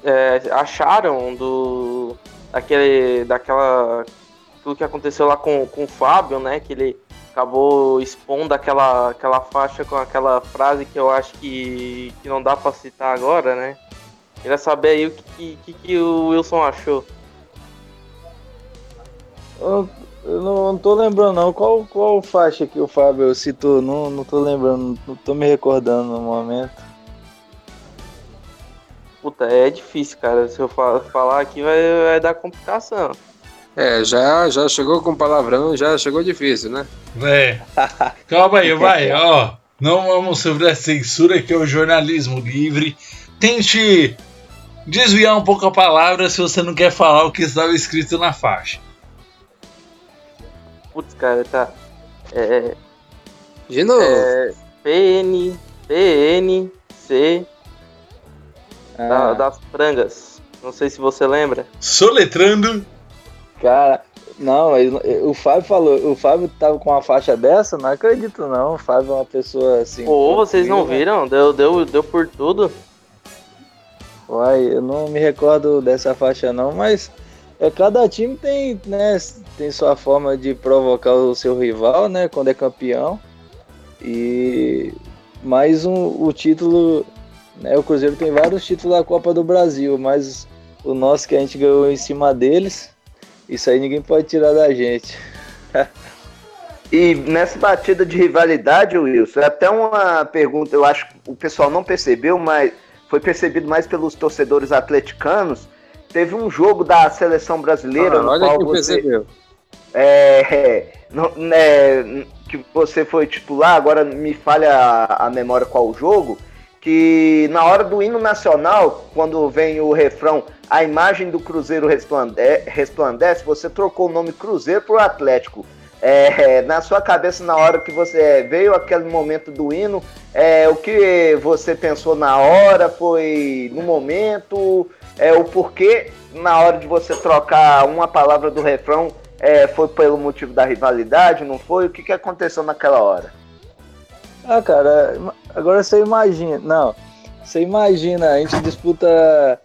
é, acharam do daquele, daquela tudo que aconteceu lá com, com o Fábio, né? Que ele acabou expondo aquela, aquela faixa com aquela frase que eu acho que, que não dá pra citar agora, né? Queria saber aí o que, que, que o Wilson achou. Eu, eu não, não tô lembrando não. Qual, qual faixa que o Fábio citou? Não, não tô lembrando, não tô me recordando no momento. Puta, é difícil, cara. Se eu fa- falar aqui vai, vai dar complicação. É, já, já chegou com palavrão, já chegou difícil, né? É. Calma aí, vai, ó. Não vamos sobre a censura que é o jornalismo livre. Tente desviar um pouco a palavra se você não quer falar o que estava escrito na faixa. Putz, cara, tá. É. De novo. É, PN, PNC da- Ah. das frangas. Não sei se você lembra. Soletrando. Cara, não, o Fábio falou, o Fábio tava com uma faixa dessa? Não acredito não. O Fábio é uma pessoa assim. Pô, vocês não tranquila. viram? Deu, deu, deu por tudo. Uai, eu não me recordo dessa faixa não, mas é, cada time tem, né, tem sua forma de provocar o seu rival, né, quando é campeão. E mais um, o título, né, o Cruzeiro tem vários títulos da Copa do Brasil, mas o nosso que a gente ganhou em cima deles, isso aí ninguém pode tirar da gente. E nessa batida de rivalidade, Wilson, é até uma pergunta, eu acho que o pessoal não percebeu, mas foi percebido mais pelos torcedores atleticanos. Teve um jogo da seleção brasileira Ah, no olha qual quem você, percebeu. é, não- né, que você foi titular, agora me falha a, a memória qual o jogo, que na hora do hino nacional, quando vem o refrão, a imagem do Cruzeiro resplande- resplandece, você trocou o nome Cruzeiro por Atlético. É, na sua cabeça, na hora que você veio aquele momento do hino, é, o que você pensou na hora foi no momento, é, o porquê na hora de você trocar uma palavra do refrão é, foi pelo motivo da rivalidade, não foi? O que, que aconteceu naquela hora? Ah, cara, agora você imagina. Não, você imagina, a gente disputa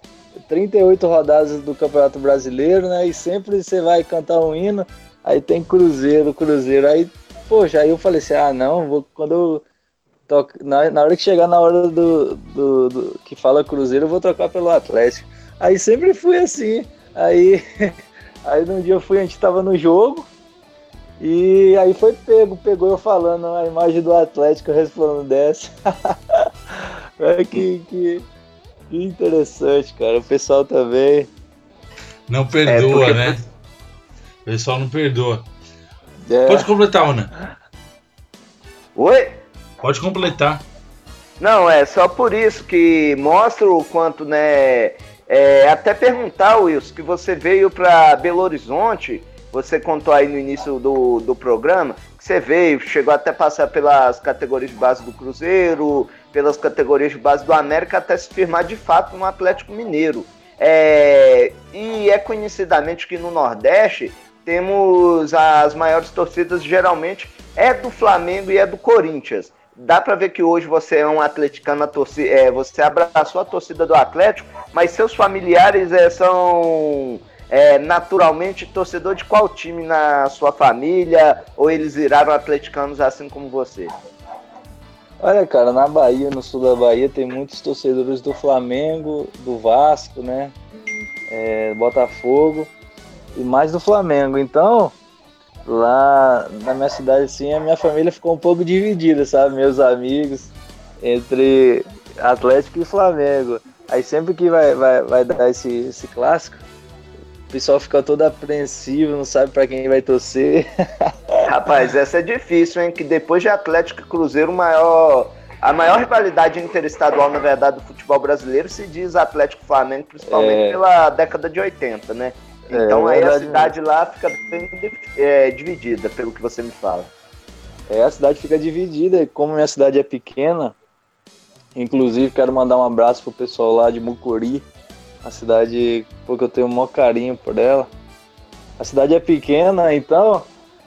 38 rodadas do Campeonato Brasileiro, né? E sempre você vai cantar um hino, aí tem Cruzeiro, Cruzeiro. Aí, poxa, aí eu falei assim: ah, não, vou, quando eu. Toco, na, na hora que chegar na hora do, do, do- que fala Cruzeiro, eu vou trocar pelo Atlético. Aí sempre fui assim. Aí, aí num dia eu fui, a gente tava no jogo. E aí foi pego, pegou eu falando a imagem do Atlético resplandece. é que, que, que interessante, cara. O pessoal também. Não perdoa, porque- né? O pessoal não perdoa. É. Pode completar, Ana. Oi? Pode completar. Não, é só por isso que mostra o quanto, né? É, até perguntar, Wilson, que você veio para Belo Horizonte, você contou aí no início do, do programa, que você veio, chegou até passar pelas categorias de base do Cruzeiro, pelas categorias de base do América, até se firmar de fato no Atlético Mineiro. É, e é conhecidamente que no Nordeste temos as maiores torcidas, geralmente é do Flamengo e é do Corinthians. Dá pra ver que hoje você é um atleticano, torci- é, você abraçou a torcida do Atlético, mas seus familiares é, são é, naturalmente torcedor de qual time na sua família? Ou eles viraram atleticanos assim como você? Olha, cara, na Bahia, no sul da Bahia, tem muitos torcedores do Flamengo, do Vasco, né? É, Botafogo e mais do Flamengo. Então, lá na minha cidade, assim, a minha família ficou um pouco dividida, sabe? Meus amigos, entre Atlético e Flamengo. Aí sempre que vai, vai, vai dar esse, esse clássico, o pessoal fica todo apreensivo, não sabe para quem vai torcer. Rapaz, essa é difícil, hein? Que depois de Atlético e Cruzeiro, maior, a maior rivalidade interestadual, na verdade, do futebol brasileiro se diz Atlético e Flamengo, principalmente É. pela década de 80, né? É, Então aí a cidade lá fica bem é, dividida, pelo que você me fala. É, a cidade fica dividida, e como minha cidade é pequena, inclusive quero mandar um abraço pro pessoal lá de Mucuri, a cidade, porque eu tenho o maior carinho por ela. A cidade é pequena, então,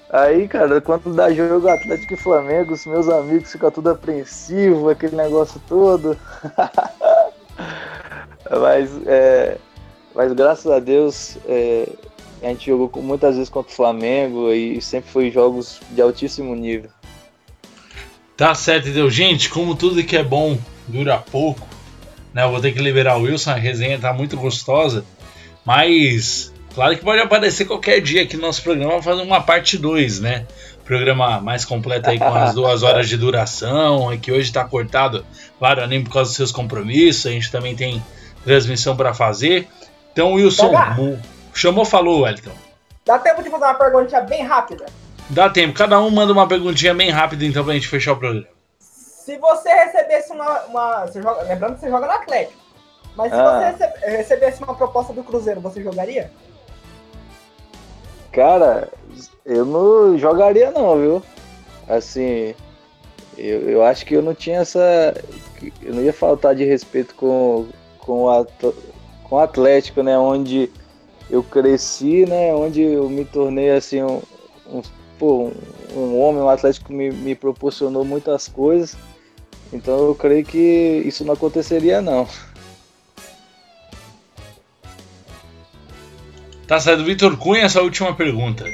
aí, cara, quando dá jogo Atlético e Flamengo, os meus amigos ficam tudo apreensivos, aquele negócio todo. mas, é, mas graças a Deus, é, a gente jogou muitas vezes contra o Flamengo e sempre foi jogos de altíssimo nível. Tá certo, então, gente, como tudo que é bom dura pouco, né? Eu vou ter que liberar o Wilson, a resenha tá muito gostosa, mas claro que pode aparecer qualquer dia aqui no nosso programa fazer uma parte 2, né? Programa mais completo aí com as duas horas de duração, e que hoje tá cortado, claro, nem por causa dos seus compromissos, a gente também tem transmissão para fazer. Então, Wilson, chamou, falou, Wellington. Dá tempo de fazer uma perguntinha bem rápida? Dá tempo, cada um manda uma perguntinha bem rápida então pra gente fechar o programa. Se você recebesse uma. uma você joga- lembrando que você joga no Atlético. Mas se Ah. você recebe- recebesse uma proposta do Cruzeiro, você jogaria? Cara, eu não jogaria não, viu? Assim, eu, eu acho que eu não tinha essa. Eu não ia faltar de respeito com, com, o com o Atlético, né? Onde eu cresci, né? Onde eu me tornei assim um, um, pô, um, um homem, um Atlético me, me proporcionou muitas coisas. Então eu creio que isso não aconteceria não. Tá certo, Vitor Cunha, essa última pergunta.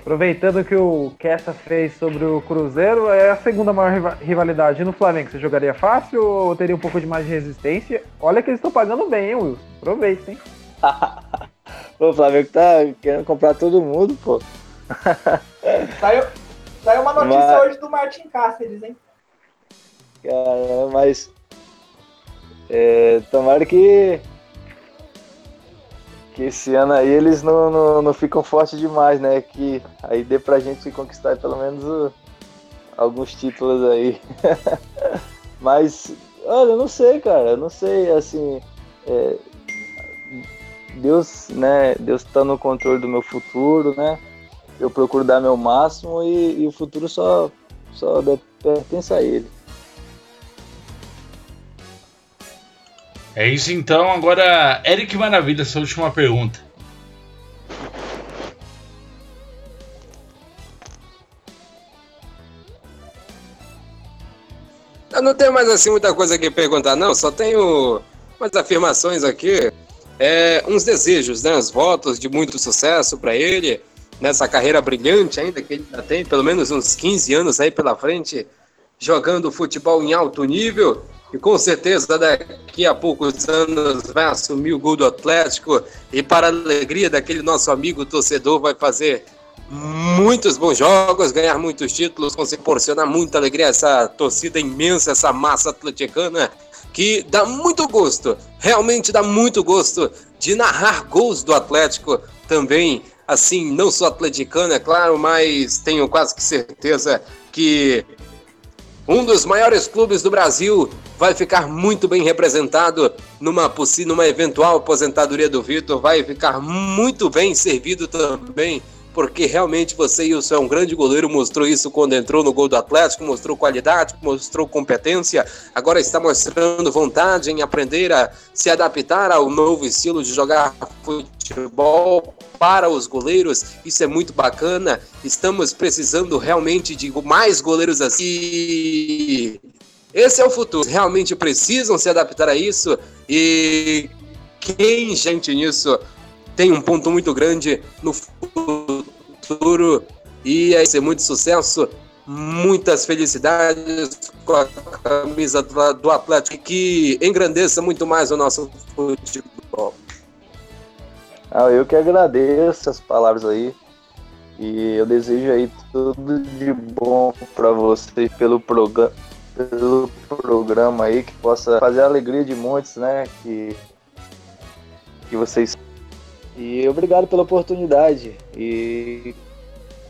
Aproveitando que o Kessa fez sobre o Cruzeiro, é a segunda maior riva- rivalidade no Flamengo. Você jogaria fácil ou teria um pouco de mais de resistência? Olha que eles estão pagando bem, hein, Wilson? Aproveita, hein? O Flamengo tá querendo comprar todo mundo, pô. Saiu, saiu uma notícia Mas- hoje do Martin Cáceres, hein? Cara, mas. É, tomara que. Que esse ano aí eles não, não, não ficam fortes demais, né? Que aí dê pra gente conquistar pelo menos o- alguns títulos aí. mas, olha, eu não sei, cara. Eu não sei, assim. é, Deus, né? Deus tá no controle do meu futuro, né? Eu procuro dar meu máximo e, e o futuro só, só pertence a ele. É isso então, agora, Eric Maravilha, essa última pergunta. Eu não tenho mais assim muita coisa que perguntar, não. Só tenho umas afirmações aqui, é, uns desejos, né? Os votos de muito sucesso para ele nessa carreira brilhante ainda que ele ainda tem, pelo menos uns 15 anos aí pela frente, jogando futebol em alto nível. E com certeza daqui a poucos anos vai assumir o gol do Atlético e para a alegria daquele nosso amigo torcedor vai fazer muitos bons jogos, ganhar muitos títulos, proporcionar muita alegria a essa torcida imensa, essa massa atleticana que dá muito gosto, realmente dá muito gosto de narrar gols do Atlético também. Assim, não sou atleticano, é claro, mas tenho quase que certeza que um dos maiores clubes do Brasil vai ficar muito bem representado numa possível, numa eventual aposentadoria do Vitor, vai ficar muito bem servido também, porque realmente você, Wilson, é um grande goleiro, mostrou isso quando entrou no gol do Atlético, mostrou qualidade, mostrou competência, agora está mostrando vontade em aprender a se adaptar ao novo estilo de jogar futebol para os goleiros, isso é muito bacana. Estamos precisando realmente de mais goleiros assim. Esse é o futuro. Realmente precisam se adaptar a isso e quem gente nisso tem um ponto muito grande no futuro e é ser muito sucesso muitas felicidades com a camisa do, Atlético que engrandeça muito mais o nosso futebol. Ah, eu que agradeço as palavras aí. E eu desejo aí tudo de bom para vocês pelo, pelo programa aí, que possa fazer a alegria de muitos, né? Que, que vocês. E obrigado pela oportunidade. E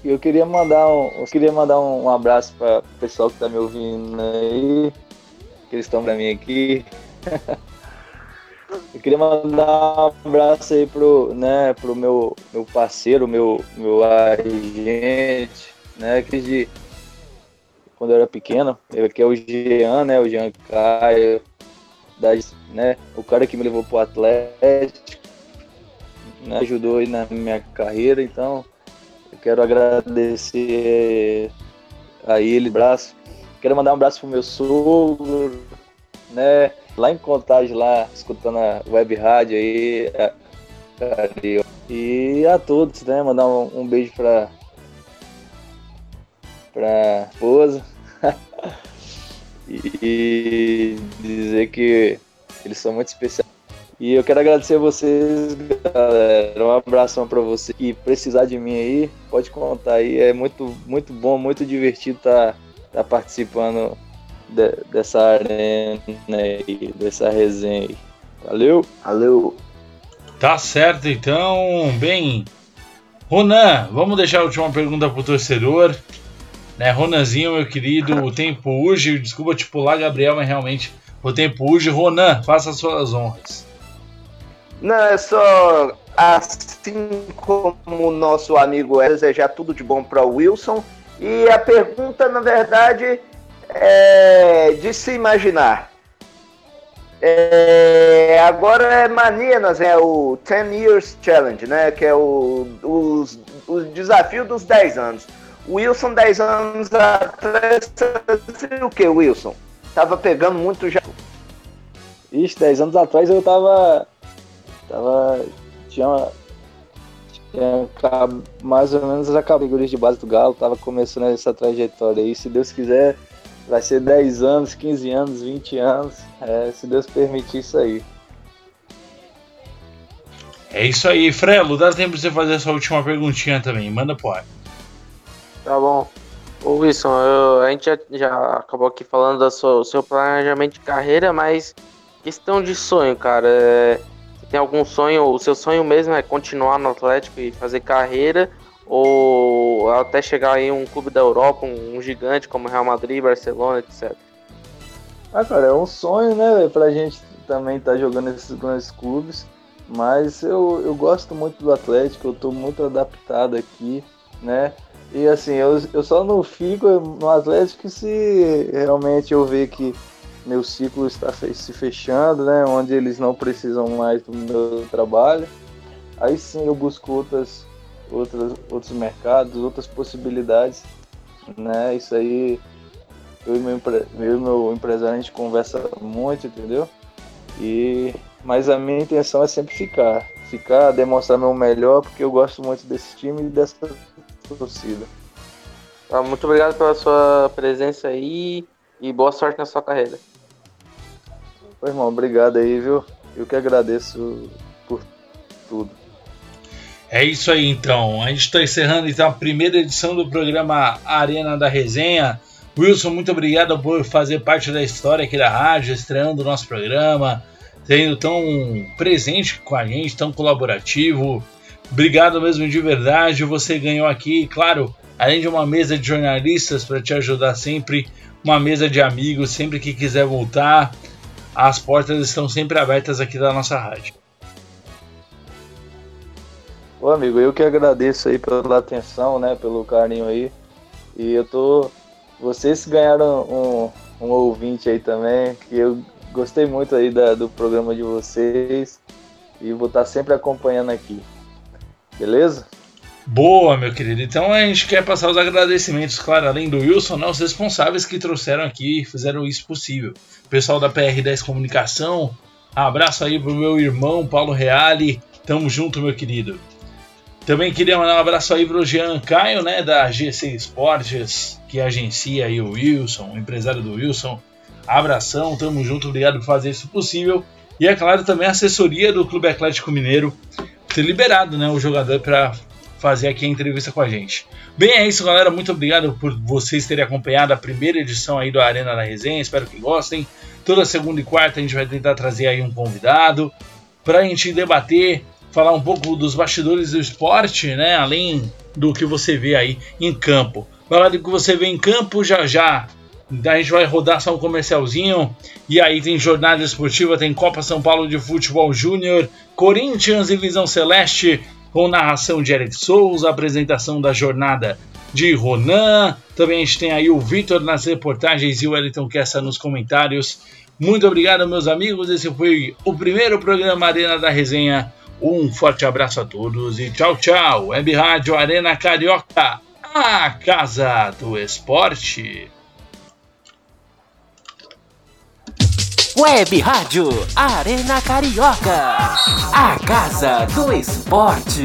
eu queria mandar um, eu queria mandar um, abraço para o pessoal que está me ouvindo aí, que eles estão para mim aqui. Eu queria mandar um abraço aí pro, né, pro meu, meu parceiro, meu, meu agente, né, que de quando eu era pequeno, ele que é o Jean, né, o Jean Caio, da, né, o cara que me levou pro Atlético, ajudou aí na minha carreira, então eu quero agradecer a ele, abraço. Quero mandar um abraço pro meu sogro, né, lá em Contagem, lá, escutando a web rádio aí. E a todos, né? Mandar um, um beijo pra, pra esposa. e dizer que eles são muito especiais. E eu quero agradecer a vocês, galera. Um abração para você. E precisar de mim aí, pode contar aí. É muito, muito bom, muito divertido estar tá, tá participando de, dessa arena aí, dessa resenha aí. Valeu? Valeu. Tá certo então. Bem, Ronan, vamos deixar a última pergunta pro torcedor. Né, Ronanzinho, meu querido, o tempo urge. Desculpa te pular, Gabriel, mas realmente o tempo urge. Ronan, faça as suas honras. Não, é só assim como o nosso amigo é desejar tudo de bom para o Wilson. E a pergunta, na verdade, é, de se imaginar. É, agora é mania, é o 10 Years Challenge, né? Que é o, os, o desafio dos 10 anos. O Wilson, 10 anos atrás, o que, Wilson? Tava pegando muito já. Ixi, 10 anos atrás eu tava. Tava. Tinha, uma, tinha mais ou menos a categoria de base do Galo, tava começando essa trajetória aí. Se Deus quiser, Vai ser 10 anos, 15 anos, 20 anos, é, se Deus permitir isso aí. É isso aí, Frelo. Dá tempo de você fazer essa última perguntinha também. Manda pro ar. Tá bom. Ô Wilson, eu, a gente já, já, acabou aqui falando do seu, seu, planejamento de carreira, mas questão de sonho, cara. É, tem algum sonho? O seu sonho mesmo é continuar no Atlético e fazer carreira? ou até chegar em um clube da Europa, um, um gigante como Real Madrid, Barcelona, etc. Ah, cara, é um sonho, né, pra gente também estar tá jogando nesses grandes clubes, mas eu, eu gosto muito do Atlético, eu tô muito adaptado aqui, né, e assim, eu, eu só não fico no Atlético se realmente eu ver que meu ciclo está se fechando, né, onde eles não precisam mais do meu trabalho, aí sim eu busco outras outros, outros mercados, outras possibilidades, né? Isso aí, eu e meu, eu e meu empresário, a gente conversa muito, entendeu? E, mas a minha intenção é sempre ficar, ficar, demonstrar meu melhor, porque eu gosto muito desse time e dessa torcida. Ah, muito obrigado pela sua presença aí e boa sorte na sua carreira. Oi, irmão, obrigado aí, viu? Eu que agradeço por tudo. É isso aí então. A gente está encerrando então a primeira edição do programa Arena da Resenha. Wilson, muito obrigado por fazer parte da história aqui da rádio, estreando o nosso programa, sendo tão presente com a gente, tão colaborativo. Obrigado mesmo de verdade. Você ganhou aqui, claro, além de uma mesa de jornalistas para te ajudar sempre, uma mesa de amigos sempre que quiser voltar. As portas estão sempre abertas aqui da nossa rádio. Ô amigo, eu que agradeço aí pela atenção, né, pelo carinho aí. E eu tô. Vocês ganharam um, um ouvinte aí também, que eu gostei muito aí da, do programa de vocês. E vou estar sempre acompanhando aqui. Beleza? Boa, meu querido. Então a gente quer passar os agradecimentos, claro, além do Wilson, né, os responsáveis que trouxeram aqui e fizeram isso possível. Pessoal da PR10 Comunicação, abraço aí pro meu irmão Paulo Reale. Tamo junto, meu querido. Também queria mandar um abraço aí pro Jean Caio, né, da GC Esportes, que agencia aí o Wilson, o empresário do Wilson. Abração, tamo junto, obrigado por fazer isso possível. E é claro também a assessoria do Clube Atlético Mineiro ter liberado, né, o jogador para fazer aqui a entrevista com a gente. Bem, é isso, galera. Muito obrigado por vocês terem acompanhado a primeira edição aí do Arena da Resenha. Espero que gostem. Toda segunda e quarta a gente vai tentar trazer aí um convidado para a gente debater falar um pouco dos bastidores do esporte, né? Além do que você vê aí em campo. Falar do que você vê em campo já já. A gente vai rodar só um comercialzinho. E aí tem jornada esportiva, tem Copa São Paulo de Futebol Júnior, Corinthians e Visão Celeste, com narração de Eric Souza, apresentação da jornada de Ronan. Também a gente tem aí o Vitor nas reportagens e o Wellington Kessa nos comentários. Muito obrigado, meus amigos. Esse foi o primeiro programa Arena da Resenha um forte abraço a todos e tchau, tchau. Web Rádio Arena Carioca, a casa do esporte. Web Rádio Arena Carioca, a casa do esporte.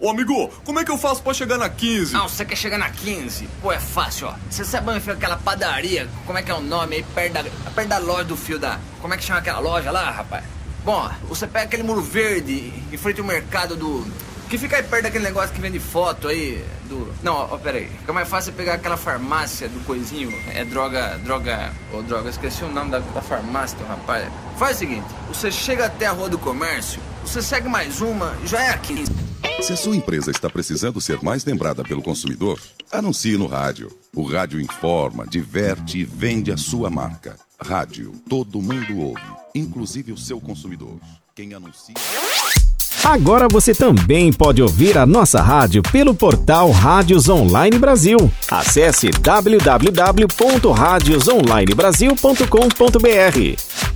Ô amigo, como é que eu faço pra chegar na 15? Não, você quer chegar na 15? Pô, é fácil, ó. Você sabe onde fica aquela padaria? Como é que é o nome aí? Perto da, perto da loja do fio da. Como é que chama aquela loja lá, rapaz? Bom, você pega aquele muro verde em frente ao mercado do. Que fica aí perto daquele negócio que vende foto aí. Do. Não, ó, pera aí. Fica mais fácil pegar aquela farmácia do coisinho. É droga. Droga. Ô, oh, droga, esqueci o nome da, da farmácia, rapaz. Faz o seguinte: você chega até a rua do comércio, você segue mais uma e já é aqui. Se a sua empresa está precisando ser mais lembrada pelo consumidor, anuncie no rádio. O rádio informa, diverte e vende a sua marca. Rádio, todo mundo ouve, inclusive o seu consumidor. Quem anuncia. Agora você também pode ouvir a nossa rádio pelo portal Rádios Online Brasil. Acesse www.radiosonlinebrasil.com.br.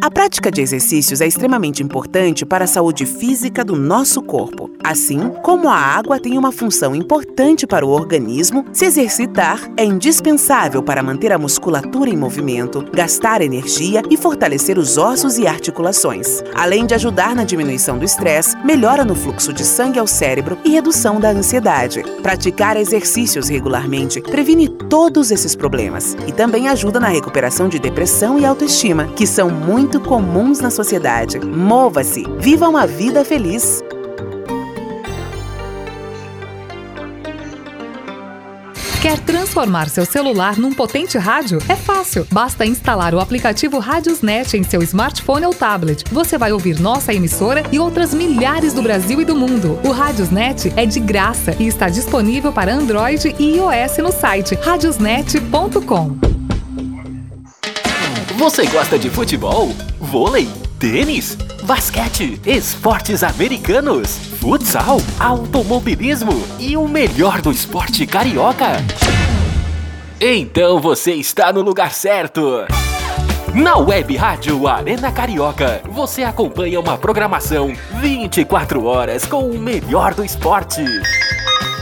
A prática de exercícios é extremamente importante para a saúde física do nosso corpo. Assim como a água tem uma função importante para o organismo, se exercitar é indispensável para manter a musculatura em movimento, gastar energia e fortalecer os ossos e articulações. Além de ajudar na diminuição do estresse, melhora no fluxo de sangue ao cérebro e redução da ansiedade. Praticar exercícios regularmente previne todos esses problemas e também ajuda na recuperação de depressão e autoestima, que são muito muito comuns na sociedade. Mova-se, viva uma vida feliz. Quer transformar seu celular num potente rádio? É fácil. Basta instalar o aplicativo Radiosnet em seu smartphone ou tablet. Você vai ouvir nossa emissora e outras milhares do Brasil e do mundo. O Radiosnet é de graça e está disponível para Android e iOS no site radiosnet.com. Você gosta de futebol, vôlei, tênis, basquete, esportes americanos, futsal, automobilismo? E o melhor do esporte carioca? Então você está no lugar certo. Na Web Rádio Arena Carioca, você acompanha uma programação 24 horas com o melhor do esporte.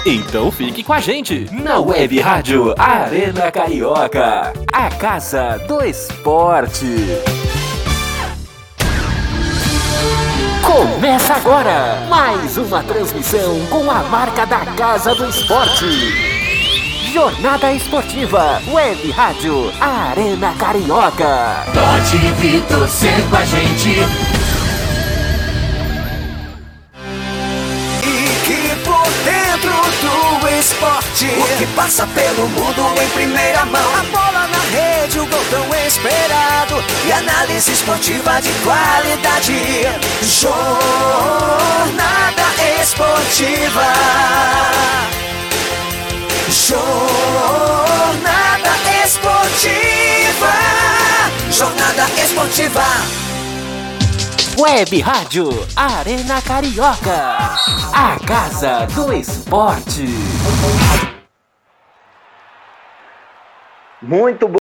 Então fique com a gente na Web Rádio Arena Carioca, a casa do esporte. Começa agora mais uma transmissão com a marca da Casa do Esporte. Jornada Esportiva, Web Rádio Arena Carioca. Pode vir torcer com a gente. Esporte. O que passa pelo mundo em primeira mão. A bola na rede, o gol tão esperado. E análise esportiva de qualidade. Jornada esportiva. Jornada esportiva. Jornada esportiva. Web Rádio Arena Carioca, a casa do esporte. Muito